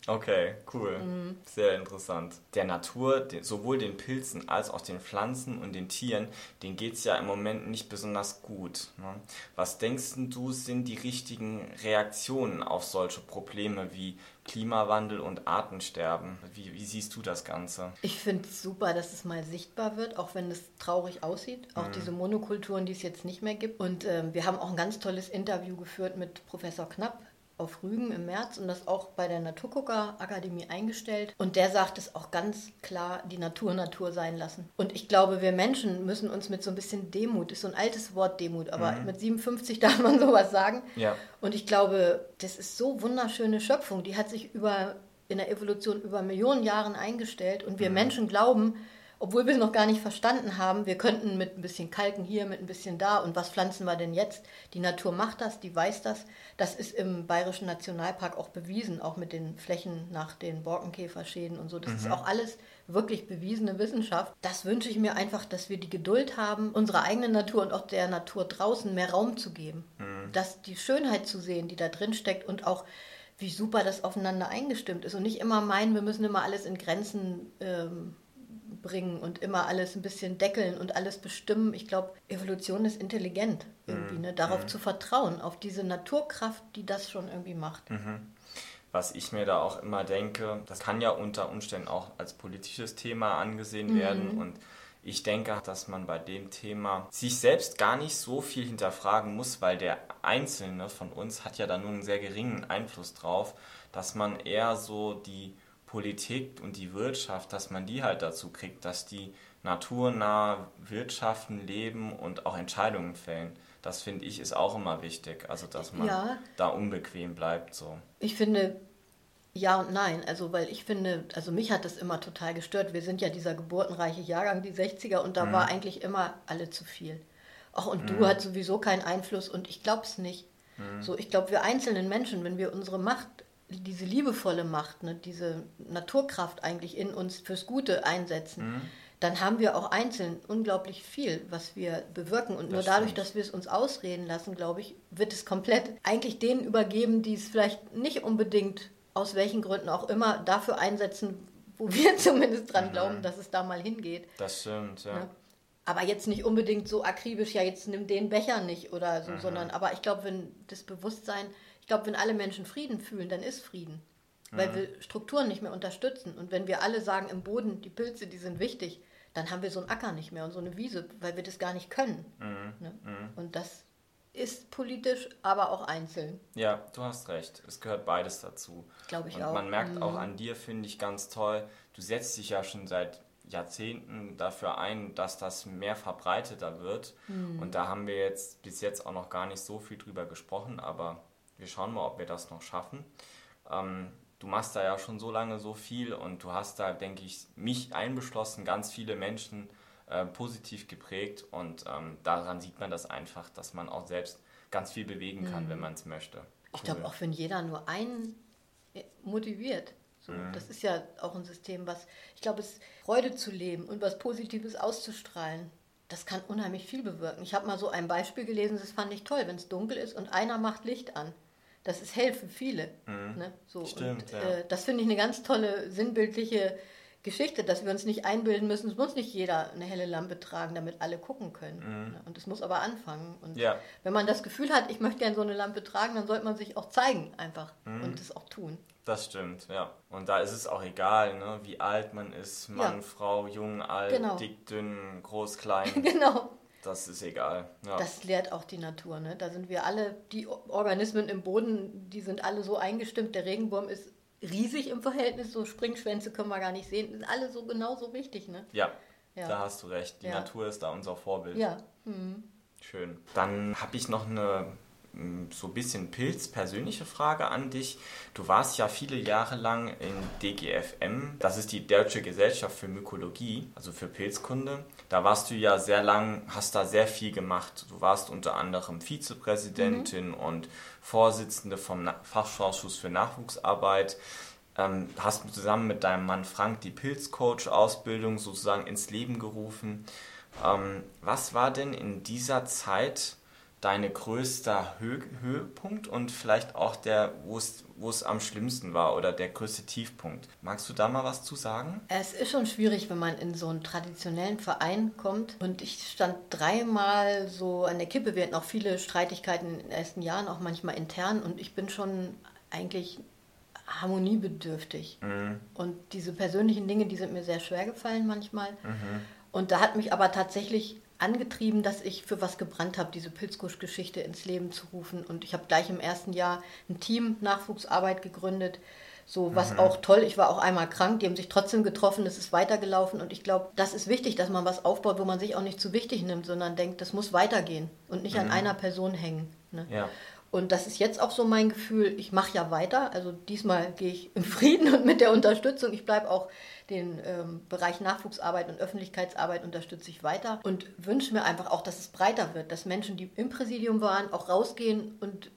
Okay, cool. Mhm. Sehr interessant. Der Natur, sowohl den Pilzen als auch den Pflanzen und den Tieren, denen geht es ja im Moment nicht besonders gut. Ne? Was denkst du, sind die richtigen Reaktionen auf solche Probleme wie Klimawandel und Artensterben. Wie, wie siehst du das Ganze? Ich finde es super, dass es mal sichtbar wird, auch wenn es traurig aussieht. Auch mhm. diese Monokulturen, die es jetzt nicht mehr gibt. Und ähm, wir haben auch ein ganz tolles Interview geführt mit Professor Knapp auf Rügen im März und das auch bei der Naturgucker-Akademie eingestellt. Und der sagt es auch ganz klar, die Natur Natur sein lassen. Und ich glaube, wir Menschen müssen uns mit so ein bisschen Demut, ist so ein altes Wort Demut, aber mhm. mit 57 darf man sowas sagen. Ja. Und ich glaube, das ist so wunderschöne Schöpfung, die hat sich über in der Evolution über Millionen Jahren eingestellt und wir mhm. Menschen glauben, obwohl wir es noch gar nicht verstanden haben, wir könnten mit ein bisschen Kalken hier, mit ein bisschen da und was pflanzen wir denn jetzt? Die Natur macht das, die weiß das. Das ist im Bayerischen Nationalpark auch bewiesen, auch mit den Flächen nach den Borkenkäferschäden und so. Das mhm. ist auch alles wirklich bewiesene Wissenschaft. Das wünsche ich mir einfach, dass wir die Geduld haben, unserer eigenen Natur und auch der Natur draußen mehr Raum zu geben. Mhm. Dass die Schönheit zu sehen, die da drin steckt und auch wie super das aufeinander eingestimmt ist und nicht immer meinen, wir müssen immer alles in Grenzen ähm, bringen und immer alles ein bisschen deckeln und alles bestimmen. Ich glaube, Evolution ist intelligent irgendwie, mhm. ne? darauf mhm. zu vertrauen, auf diese Naturkraft, die das schon irgendwie macht. Mhm. Was ich mir da auch immer denke, das kann ja unter Umständen auch als politisches Thema angesehen mhm. werden und ich denke, dass man bei dem Thema sich selbst gar nicht so viel hinterfragen muss, weil der Einzelne von uns hat ja da nur einen sehr geringen Einfluss drauf, dass man eher so die Politik und die Wirtschaft, dass man die halt dazu kriegt, dass die naturnah wirtschaften, leben und auch Entscheidungen fällen. Das finde ich ist auch immer wichtig, also dass man ja. da unbequem bleibt so. Ich finde ja und nein, also weil ich finde, also mich hat das immer total gestört. Wir sind ja dieser geburtenreiche Jahrgang, die 60er und da mhm. war eigentlich immer alle zu viel. Ach und mhm. du hast sowieso keinen Einfluss und ich glaube es nicht. Mhm. So, ich glaube, wir einzelnen Menschen, wenn wir unsere Macht diese liebevolle Macht, ne, diese Naturkraft eigentlich in uns fürs Gute einsetzen, mhm. dann haben wir auch einzeln unglaublich viel, was wir bewirken. Und das nur dadurch, stimmt. dass wir es uns ausreden lassen, glaube ich, wird es komplett eigentlich denen übergeben, die es vielleicht nicht unbedingt, aus welchen Gründen auch immer, dafür einsetzen, wo wir zumindest dran mhm. glauben, dass es da mal hingeht. Das stimmt, ja. Ne? Aber jetzt nicht unbedingt so akribisch, ja, jetzt nimm den Becher nicht oder so, mhm. sondern, aber ich glaube, wenn das Bewusstsein glaube, wenn alle Menschen Frieden fühlen, dann ist Frieden. Weil mhm. wir Strukturen nicht mehr unterstützen. Und wenn wir alle sagen, im Boden, die Pilze, die sind wichtig, dann haben wir so einen Acker nicht mehr und so eine Wiese, weil wir das gar nicht können. Mhm. Ne? Mhm. Und das ist politisch, aber auch einzeln. Ja, du hast recht. Es gehört beides dazu. Glaube ich und auch. Man merkt mhm. auch an dir, finde ich ganz toll, du setzt dich ja schon seit Jahrzehnten dafür ein, dass das mehr verbreiteter wird. Mhm. Und da haben wir jetzt bis jetzt auch noch gar nicht so viel drüber gesprochen, aber wir schauen mal, ob wir das noch schaffen. Ähm, du machst da ja schon so lange so viel und du hast da, denke ich, mich einbeschlossen, ganz viele Menschen äh, positiv geprägt und ähm, daran sieht man das einfach, dass man auch selbst ganz viel bewegen kann, mhm. wenn man es möchte. Cool. Ich glaube, auch wenn jeder nur einen äh, motiviert, so, mhm. das ist ja auch ein System, was, ich glaube, es Freude zu leben und was Positives auszustrahlen, das kann unheimlich viel bewirken. Ich habe mal so ein Beispiel gelesen, das fand ich toll, wenn es dunkel ist und einer macht Licht an das ist hell für viele. Mhm. Ne? So, Stimmt, und, ja. äh, das finde ich eine ganz tolle sinnbildliche Geschichte, dass wir uns nicht einbilden müssen, es muss nicht jeder eine helle Lampe tragen, damit alle gucken können. Mhm. Ne? Und es muss aber anfangen. Und ja. wenn man das Gefühl hat, ich möchte gerne so eine Lampe tragen, dann sollte man sich auch zeigen einfach mhm. und es auch tun. Das stimmt, ja. Und da ist es auch egal, ne, wie alt man ist, Mann, ja. Frau, jung, alt, genau. dick, dünn, groß, klein. genau. Das ist egal. Ja. Das lehrt auch die Natur. Ne? Da sind wir alle, die Organismen im Boden, die sind alle so eingestimmt. Der Regenwurm ist riesig im Verhältnis, so Springschwänze können wir gar nicht sehen. Sind alle so genauso wichtig. Ne? Ja, ja. da hast du recht. Die ja. Natur ist da unser Vorbild. Ja. Mhm. Schön. Dann habe ich noch eine so ein bisschen Pilz, persönliche Frage an dich. Du warst ja viele Jahre lang in DGFM, das ist die Deutsche Gesellschaft für Mykologie, also für Pilzkunde. Da warst du ja sehr lang, hast da sehr viel gemacht. Du warst unter anderem Vizepräsidentin mhm. und Vorsitzende vom Fachausschuss für Nachwuchsarbeit. Ähm, hast zusammen mit deinem Mann Frank die Pilzcoach-Ausbildung sozusagen ins Leben gerufen. Ähm, was war denn in dieser Zeit dein größter Hö Höhepunkt und vielleicht auch der, wo es am schlimmsten war oder der größte Tiefpunkt. Magst du da mal was zu sagen? Es ist schon schwierig, wenn man in so einen traditionellen Verein kommt. Und ich stand dreimal so an der Kippe. Wir hatten auch viele Streitigkeiten in den ersten Jahren, auch manchmal intern. Und ich bin schon eigentlich harmoniebedürftig. Mhm. Und diese persönlichen Dinge, die sind mir sehr schwer gefallen manchmal. Mhm. Und da hat mich aber tatsächlich angetrieben, dass ich für was gebrannt habe, diese Pilzkusch-Geschichte ins Leben zu rufen. Und ich habe gleich im ersten Jahr ein Team Nachwuchsarbeit gegründet. So, was mhm. auch toll, ich war auch einmal krank, die haben sich trotzdem getroffen, es ist weitergelaufen und ich glaube, das ist wichtig, dass man was aufbaut, wo man sich auch nicht zu wichtig nimmt, sondern denkt, das muss weitergehen und nicht mhm. an einer Person hängen. Ne? Ja. Und das ist jetzt auch so mein Gefühl, ich mache ja weiter. Also diesmal gehe ich im Frieden und mit der Unterstützung. Ich bleibe auch den ähm, Bereich Nachwuchsarbeit und Öffentlichkeitsarbeit unterstütze ich weiter und wünsche mir einfach auch, dass es breiter wird, dass Menschen, die im Präsidium waren, auch rausgehen und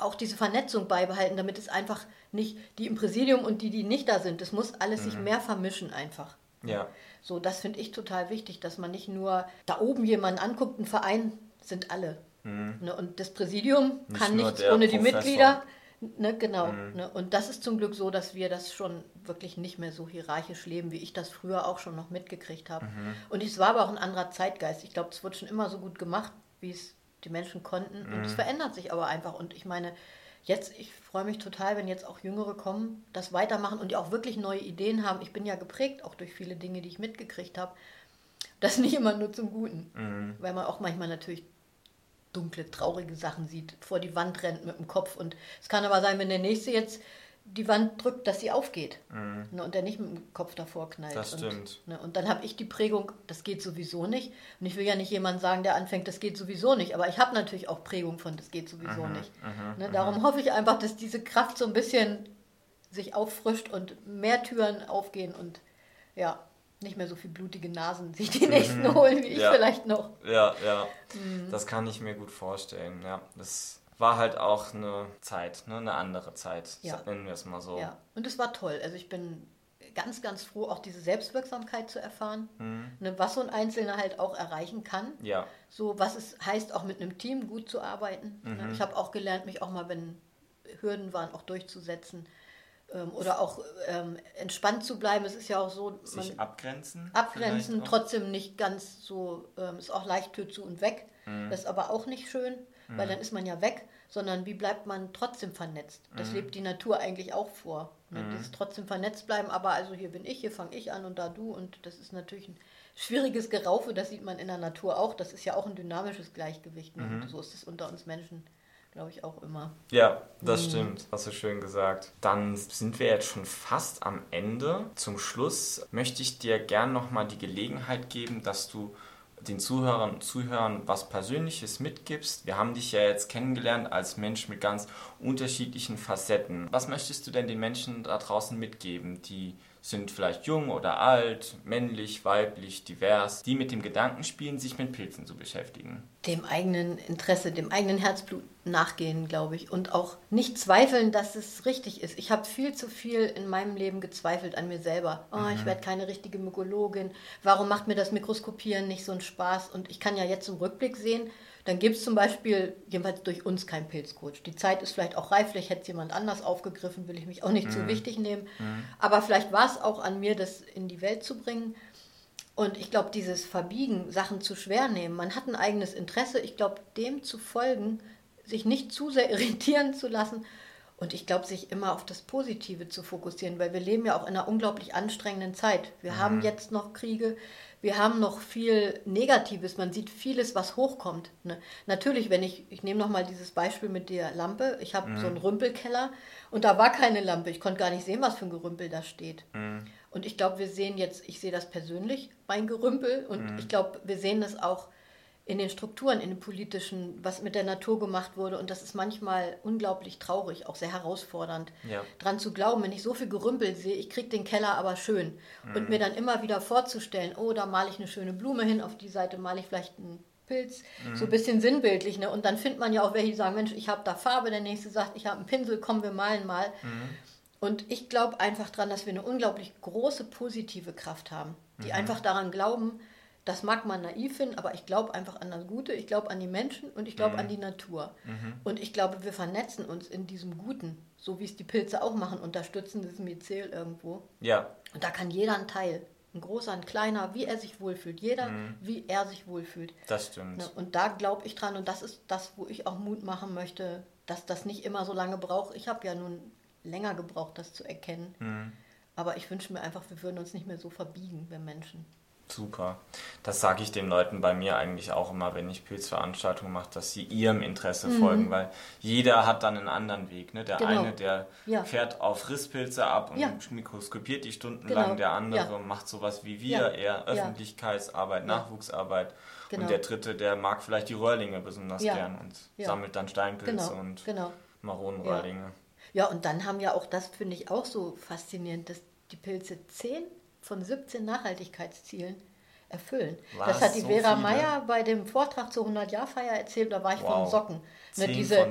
auch diese Vernetzung beibehalten, damit es einfach nicht die im Präsidium und die, die nicht da sind, das muss alles mhm. sich mehr vermischen einfach. Ja. So, das finde ich total wichtig, dass man nicht nur da oben jemanden anguckt, ein Verein sind alle. Mhm. Ne, und das Präsidium nicht kann nichts ohne die Mitglieder. Ne, genau. Mhm. Ne, und das ist zum Glück so, dass wir das schon wirklich nicht mehr so hierarchisch leben, wie ich das früher auch schon noch mitgekriegt habe. Mhm. Und es war aber auch ein anderer Zeitgeist. Ich glaube, es wurde schon immer so gut gemacht, wie es die Menschen konnten. Und es mhm. verändert sich aber einfach. Und ich meine, jetzt, ich freue mich total, wenn jetzt auch Jüngere kommen, das weitermachen und die auch wirklich neue Ideen haben. Ich bin ja geprägt auch durch viele Dinge, die ich mitgekriegt habe. Das nicht immer nur zum Guten. Mhm. Weil man auch manchmal natürlich dunkle, traurige Sachen sieht, vor die Wand rennt mit dem Kopf. Und es kann aber sein, wenn der Nächste jetzt die Wand drückt, dass sie aufgeht mhm. ne, und der nicht mit dem Kopf davor knallt. Das stimmt. Und, ne, und dann habe ich die Prägung, das geht sowieso nicht. Und ich will ja nicht jemand sagen, der anfängt, das geht sowieso nicht. Aber ich habe natürlich auch Prägung von, das geht sowieso mhm. nicht. Mhm. Ne, darum hoffe ich einfach, dass diese Kraft so ein bisschen sich auffrischt und mehr Türen aufgehen und ja, nicht mehr so viel blutige Nasen sich die nächsten mhm. holen, wie ich ja. vielleicht noch. Ja, ja. Mhm. Das kann ich mir gut vorstellen. Ja, das war halt auch eine Zeit, ne? eine andere Zeit, ja. nennen wir es mal so. Ja, und es war toll. Also ich bin ganz, ganz froh, auch diese Selbstwirksamkeit zu erfahren, mhm. ne, was so ein Einzelner halt auch erreichen kann. Ja. So, was es heißt, auch mit einem Team gut zu arbeiten. Ne. Mhm. Ich habe auch gelernt, mich auch mal, wenn Hürden waren, auch durchzusetzen oder auch ähm, entspannt zu bleiben. Es ist ja auch so. Sich abgrenzen. Abgrenzen, trotzdem nicht ganz so, ähm, ist auch leicht Tür zu und weg. Mhm. Das ist aber auch nicht schön, mhm. weil dann ist man ja weg, sondern wie bleibt man trotzdem vernetzt? Das mhm. lebt die Natur eigentlich auch vor. Ne? Mhm. Dieses trotzdem vernetzt bleiben, aber also hier bin ich, hier fange ich an und da du und das ist natürlich ein schwieriges Geraufe, das sieht man in der Natur auch. Das ist ja auch ein dynamisches Gleichgewicht. Ne? Mhm. Und so ist es unter uns Menschen glaube ich, auch immer. Ja, das mhm. stimmt. Hast du schön gesagt. Dann sind wir jetzt schon fast am Ende. Zum Schluss möchte ich dir gern nochmal die Gelegenheit geben, dass du den Zuhörern und Zuhörern was Persönliches mitgibst. Wir haben dich ja jetzt kennengelernt als Mensch mit ganz unterschiedlichen Facetten. Was möchtest du denn den Menschen da draußen mitgeben, die sind vielleicht jung oder alt, männlich, weiblich, divers, die mit dem Gedanken spielen, sich mit Pilzen zu beschäftigen. Dem eigenen Interesse, dem eigenen Herzblut nachgehen, glaube ich. Und auch nicht zweifeln, dass es richtig ist. Ich habe viel zu viel in meinem Leben gezweifelt an mir selber. Oh, mhm. ich werde keine richtige Mykologin. Warum macht mir das Mikroskopieren nicht so einen Spaß? Und ich kann ja jetzt im Rückblick sehen, dann gibt es zum Beispiel, jedenfalls durch uns, keinen Pilzcoach. Die Zeit ist vielleicht auch reif, vielleicht hätte es jemand anders aufgegriffen, will ich mich auch nicht mhm. zu wichtig nehmen. Mhm. Aber vielleicht war es auch an mir, das in die Welt zu bringen. Und ich glaube, dieses Verbiegen, Sachen zu schwer nehmen, man hat ein eigenes Interesse. Ich glaube, dem zu folgen, sich nicht zu sehr irritieren zu lassen und ich glaube, sich immer auf das Positive zu fokussieren, weil wir leben ja auch in einer unglaublich anstrengenden Zeit. Wir mhm. haben jetzt noch Kriege, wir haben noch viel Negatives, man sieht vieles, was hochkommt. Ne? Natürlich, wenn ich, ich nehme nochmal dieses Beispiel mit der Lampe, ich habe mhm. so einen Rümpelkeller und da war keine Lampe, ich konnte gar nicht sehen, was für ein Gerümpel da steht. Mhm. Und ich glaube, wir sehen jetzt, ich sehe das persönlich, mein Gerümpel und mhm. ich glaube, wir sehen das auch in den Strukturen, in den politischen, was mit der Natur gemacht wurde. Und das ist manchmal unglaublich traurig, auch sehr herausfordernd, ja. dran zu glauben, wenn ich so viel Gerümpel sehe, ich kriege den Keller aber schön. Mhm. Und mir dann immer wieder vorzustellen, oh, da male ich eine schöne Blume hin, auf die Seite male ich vielleicht einen Pilz, mhm. so ein bisschen sinnbildlich. Ne? Und dann findet man ja auch welche, die sagen, Mensch, ich habe da Farbe, der nächste sagt, ich habe einen Pinsel, komm, wir malen mal. Mhm. Und ich glaube einfach daran, dass wir eine unglaublich große positive Kraft haben, die mhm. einfach daran glauben, das mag man naiv finden, aber ich glaube einfach an das Gute, ich glaube an die Menschen und ich glaube mhm. an die Natur. Mhm. Und ich glaube, wir vernetzen uns in diesem Guten, so wie es die Pilze auch machen, unterstützen das Myzel irgendwo. Ja. Und da kann jeder ein Teil, ein großer, ein kleiner, wie er sich wohlfühlt. Jeder, mhm. wie er sich wohlfühlt. Das stimmt. Ne, und da glaube ich dran und das ist das, wo ich auch Mut machen möchte, dass das nicht immer so lange braucht. Ich habe ja nun länger gebraucht, das zu erkennen. Mhm. Aber ich wünsche mir einfach, wir würden uns nicht mehr so verbiegen, wir Menschen. Super. Das sage ich den Leuten bei mir eigentlich auch immer, wenn ich Pilzveranstaltungen mache, dass sie ihrem Interesse mhm. folgen, weil jeder hat dann einen anderen Weg. Ne? Der genau. eine, der ja. fährt auf Risspilze ab und ja. mikroskopiert die stundenlang, genau. der andere ja. macht sowas wie wir, eher Öffentlichkeitsarbeit, Nachwuchsarbeit. Genau. Und der dritte, der mag vielleicht die Röhrlinge besonders gern und sammelt dann Steinpilze genau. und genau. Maronenröhrlinge. Ja. und dann haben ja auch, das finde ich auch so faszinierend, dass die Pilze 10 von 17 Nachhaltigkeitszielen erfüllen. Was, das hat die so Vera Meyer bei dem Vortrag zur 100-Jahr-Feier erzählt, da war ich wow. von Socken. Ne, diese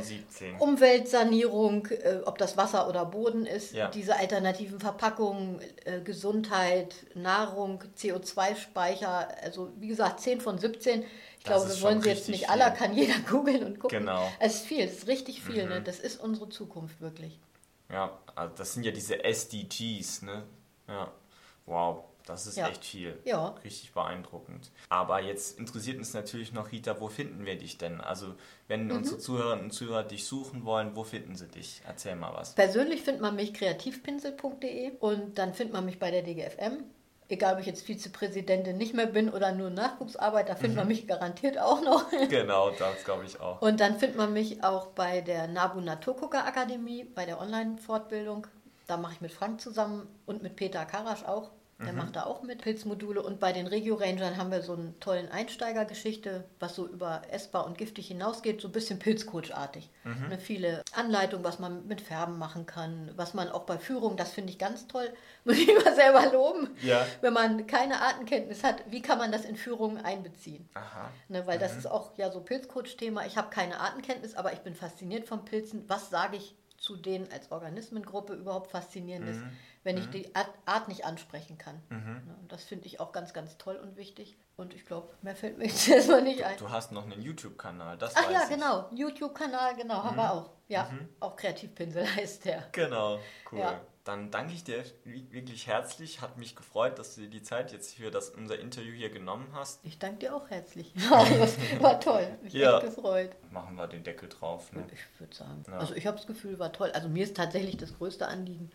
Umweltsanierung, äh, ob das Wasser oder Boden ist, ja. diese alternativen Verpackungen, äh, Gesundheit, Nahrung, CO2-Speicher, also wie gesagt, 10 von 17. Ich das glaube, wir wollen sie jetzt nicht alle, kann jeder googeln und gucken. Genau. Es ist viel, es ist richtig viel. Ne? Mhm. Ne? Das ist unsere Zukunft wirklich. Ja, also das sind ja diese SDGs, ne? Ja. Wow, das ist ja. echt viel. Ja. Richtig beeindruckend. Aber jetzt interessiert uns natürlich noch, Rita, wo finden wir dich denn? Also, wenn mhm. unsere Zuhörerinnen und Zuhörer dich suchen wollen, wo finden sie dich? Erzähl mal was. Persönlich findet man mich kreativpinsel.de und dann findet man mich bei der DGFM. Egal, ob ich jetzt Vizepräsidentin nicht mehr bin oder nur Nachwuchsarbeit, da findet mhm. man mich garantiert auch noch. Genau, das glaube ich auch. Und dann findet man mich auch bei der Nabu Naturgucker Akademie, bei der Online-Fortbildung. Da mache ich mit Frank zusammen und mit Peter Karasch auch. Der mhm. macht da auch mit Pilzmodule. Und bei den Regio Rangern haben wir so einen tollen Einsteigergeschichte, was so über essbar und giftig hinausgeht, so ein bisschen Pilzcoach-artig. Mhm. Eine viele Anleitungen, was man mit Färben machen kann, was man auch bei Führung, das finde ich ganz toll, muss ich immer selber loben. Ja. Wenn man keine Artenkenntnis hat, wie kann man das in Führungen einbeziehen? Aha. Ne, weil mhm. das ist auch ja so Pilzcoach-Thema. Ich habe keine Artenkenntnis, aber ich bin fasziniert von Pilzen. Was sage ich zu denen als Organismengruppe überhaupt faszinierend ist? Mhm wenn mhm. ich die Art, nicht ansprechen kann. Mhm. Und das finde ich auch ganz, ganz toll und wichtig. Und ich glaube, mehr fällt mir jetzt erstmal nicht ein. Du hast noch einen YouTube-Kanal, das Ach ja, ich. genau. YouTube-Kanal, genau, mhm. haben wir mhm. auch. Ja, mhm. auch Kreativpinsel heißt der. Genau, cool. Ja. Dann danke ich dir wirklich herzlich. Hat mich gefreut, dass du dir die Zeit jetzt für das, unser Interview hier genommen hast. Ich danke dir auch herzlich. das war toll. Mich ja. echt gefreut. Machen wir den Deckel drauf. Ne? Ich würde sagen. Ja. Also ich habe das Gefühl, war toll. Also mir ist tatsächlich das größte Anliegen,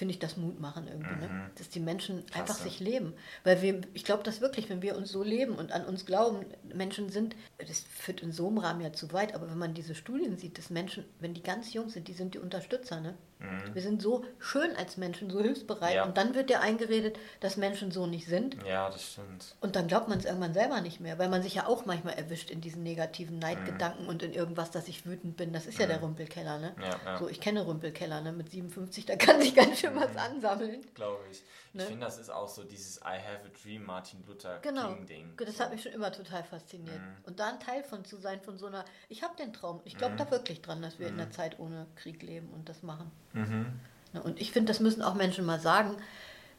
finde ich das Mut machen irgendwie, ne? mhm. ne? dass die Menschen Klasse. einfach sich leben. Weil wir, ich glaube das wirklich, wenn wir uns so leben und an uns glauben, Menschen sind, das führt in so einem Rahmen ja zu weit, aber wenn man diese Studien sieht, dass Menschen, wenn die ganz jung sind, die sind die Unterstützer, ne? Mhm. Wir sind so schön als Menschen, so hilfsbereit. Ja. Und dann wird dir eingeredet, dass Menschen so nicht sind. Ja, das stimmt. Und dann glaubt man es irgendwann selber nicht mehr, weil man sich ja auch manchmal erwischt in diesen negativen Neidgedanken mhm. und in irgendwas, dass ich wütend bin. Das ist mhm. ja der mhm. Rümpelkeller, ne? Ja, ja. So, ich kenne Rümpelkeller, ne? Mit 57, da kann sich ganz schön was mhm. ansammeln. Glaube ich. Ne? Ich finde, das ist auch so dieses I have a dream Martin Luther genau. King Ding. Das so. hat mich schon immer total fasziniert. Mhm. Und da ein Teil von zu sein, von so einer, ich habe den Traum. Ich glaube mhm. da wirklich dran, dass wir mhm. in einer Zeit ohne Krieg leben und das machen. Mhm. Ne? Und ich finde, das müssen auch Menschen mal sagen,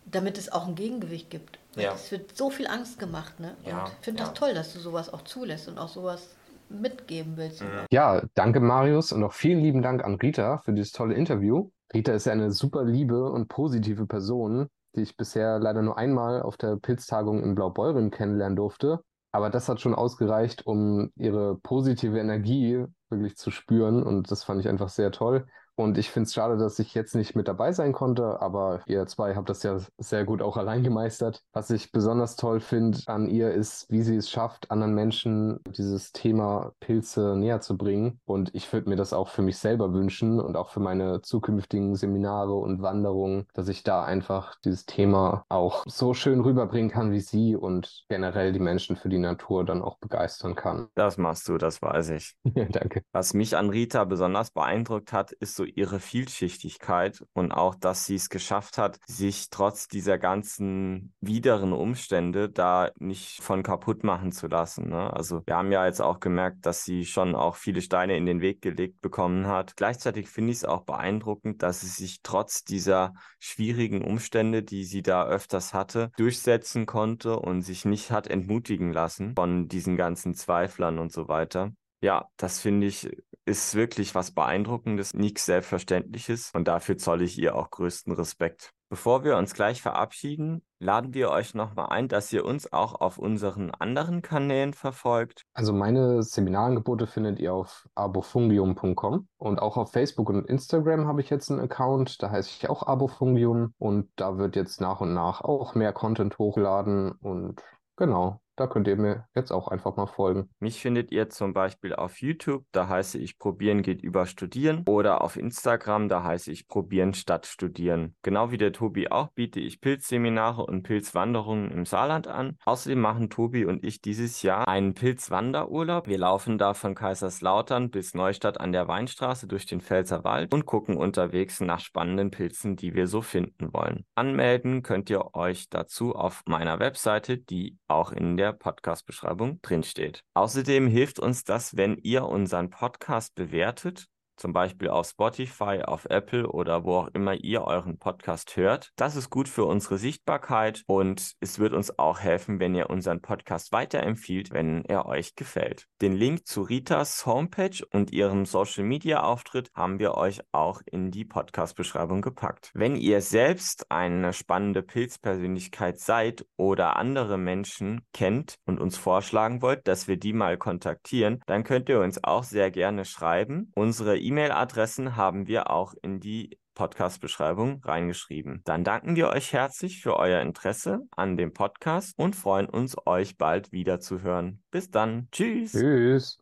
damit es auch ein Gegengewicht gibt. Ja. Es wird so viel Angst gemacht. Ne? Und ja. ich finde das toll, dass du sowas auch zulässt und auch sowas mitgeben willst. Mhm. Ja, danke Marius und auch vielen lieben Dank an Rita für dieses tolle Interview. Rita ist ja eine super liebe und positive Person, die ich bisher leider nur einmal auf der Pilztagung in Blaubeuren kennenlernen durfte. Aber das hat schon ausgereicht, um ihre positive Energie wirklich zu spüren. Und das fand ich einfach sehr toll. Und ich finde es schade, dass ich jetzt nicht mit dabei sein konnte, aber ihr zwei habt das ja sehr gut auch allein gemeistert. Was ich besonders toll finde an ihr ist, wie sie es schafft, anderen Menschen dieses Thema Pilze näher zu bringen. Und ich würde mir das auch für mich selber wünschen und auch für meine zukünftigen Seminare und Wanderungen, dass ich da einfach dieses Thema auch so schön rüberbringen kann wie sie und generell die Menschen für die Natur dann auch begeistern kann. Das machst du, das weiß ich. Danke. Was mich an Rita besonders beeindruckt hat, ist so ihre Vielschichtigkeit und auch, dass sie es geschafft hat, sich trotz dieser ganzen wideren Umstände da nicht von kaputt machen zu lassen. Ne? Also wir haben ja jetzt auch gemerkt, dass sie schon auch viele Steine in den Weg gelegt bekommen hat. Gleichzeitig finde ich es auch beeindruckend, dass sie sich trotz dieser schwierigen Umstände, die sie da öfters hatte, durchsetzen konnte und sich nicht hat entmutigen lassen von diesen ganzen Zweiflern und so weiter. Ja, das finde ich ist wirklich was Beeindruckendes, nichts Selbstverständliches und dafür zolle ich ihr auch größten Respekt. Bevor wir uns gleich verabschieden, laden wir euch nochmal ein, dass ihr uns auch auf unseren anderen Kanälen verfolgt. Also meine Seminarangebote findet ihr auf abofungium.com und auch auf Facebook und Instagram habe ich jetzt einen Account, da heiße ich auch abofungium und da wird jetzt nach und nach auch mehr Content hochgeladen und genau, da könnt ihr mir jetzt auch einfach mal folgen. Mich findet ihr zum Beispiel auf YouTube, da heiße ich Probieren geht über Studieren. Oder auf Instagram, da heiße ich Probieren statt Studieren. Genau wie der Tobi auch biete ich Pilzseminare und Pilzwanderungen im Saarland an. Außerdem machen Tobi und ich dieses Jahr einen Pilzwanderurlaub. Wir laufen da von Kaiserslautern bis Neustadt an der Weinstraße durch den Pfälzerwald und gucken unterwegs nach spannenden Pilzen, die wir so finden wollen. Anmelden könnt ihr euch dazu auf meiner Webseite, die auch in der Podcast-Beschreibung drinsteht. Außerdem hilft uns das, wenn ihr unseren Podcast bewertet zum Beispiel auf Spotify, auf Apple oder wo auch immer ihr euren Podcast hört. Das ist gut für unsere Sichtbarkeit und es wird uns auch helfen, wenn ihr unseren Podcast weiterempfiehlt, wenn er euch gefällt. Den Link zu Ritas Homepage und ihrem Social Media Auftritt haben wir euch auch in die Podcast-Beschreibung gepackt. Wenn ihr selbst eine spannende Pilzpersönlichkeit seid oder andere Menschen kennt und uns vorschlagen wollt, dass wir die mal kontaktieren, dann könnt ihr uns auch sehr gerne schreiben. Unsere E-Mail-Adressen haben wir auch in die Podcast-Beschreibung reingeschrieben. Dann danken wir euch herzlich für euer Interesse an dem Podcast und freuen uns, euch bald wieder zu hören. Bis dann. Tschüss. Tschüss.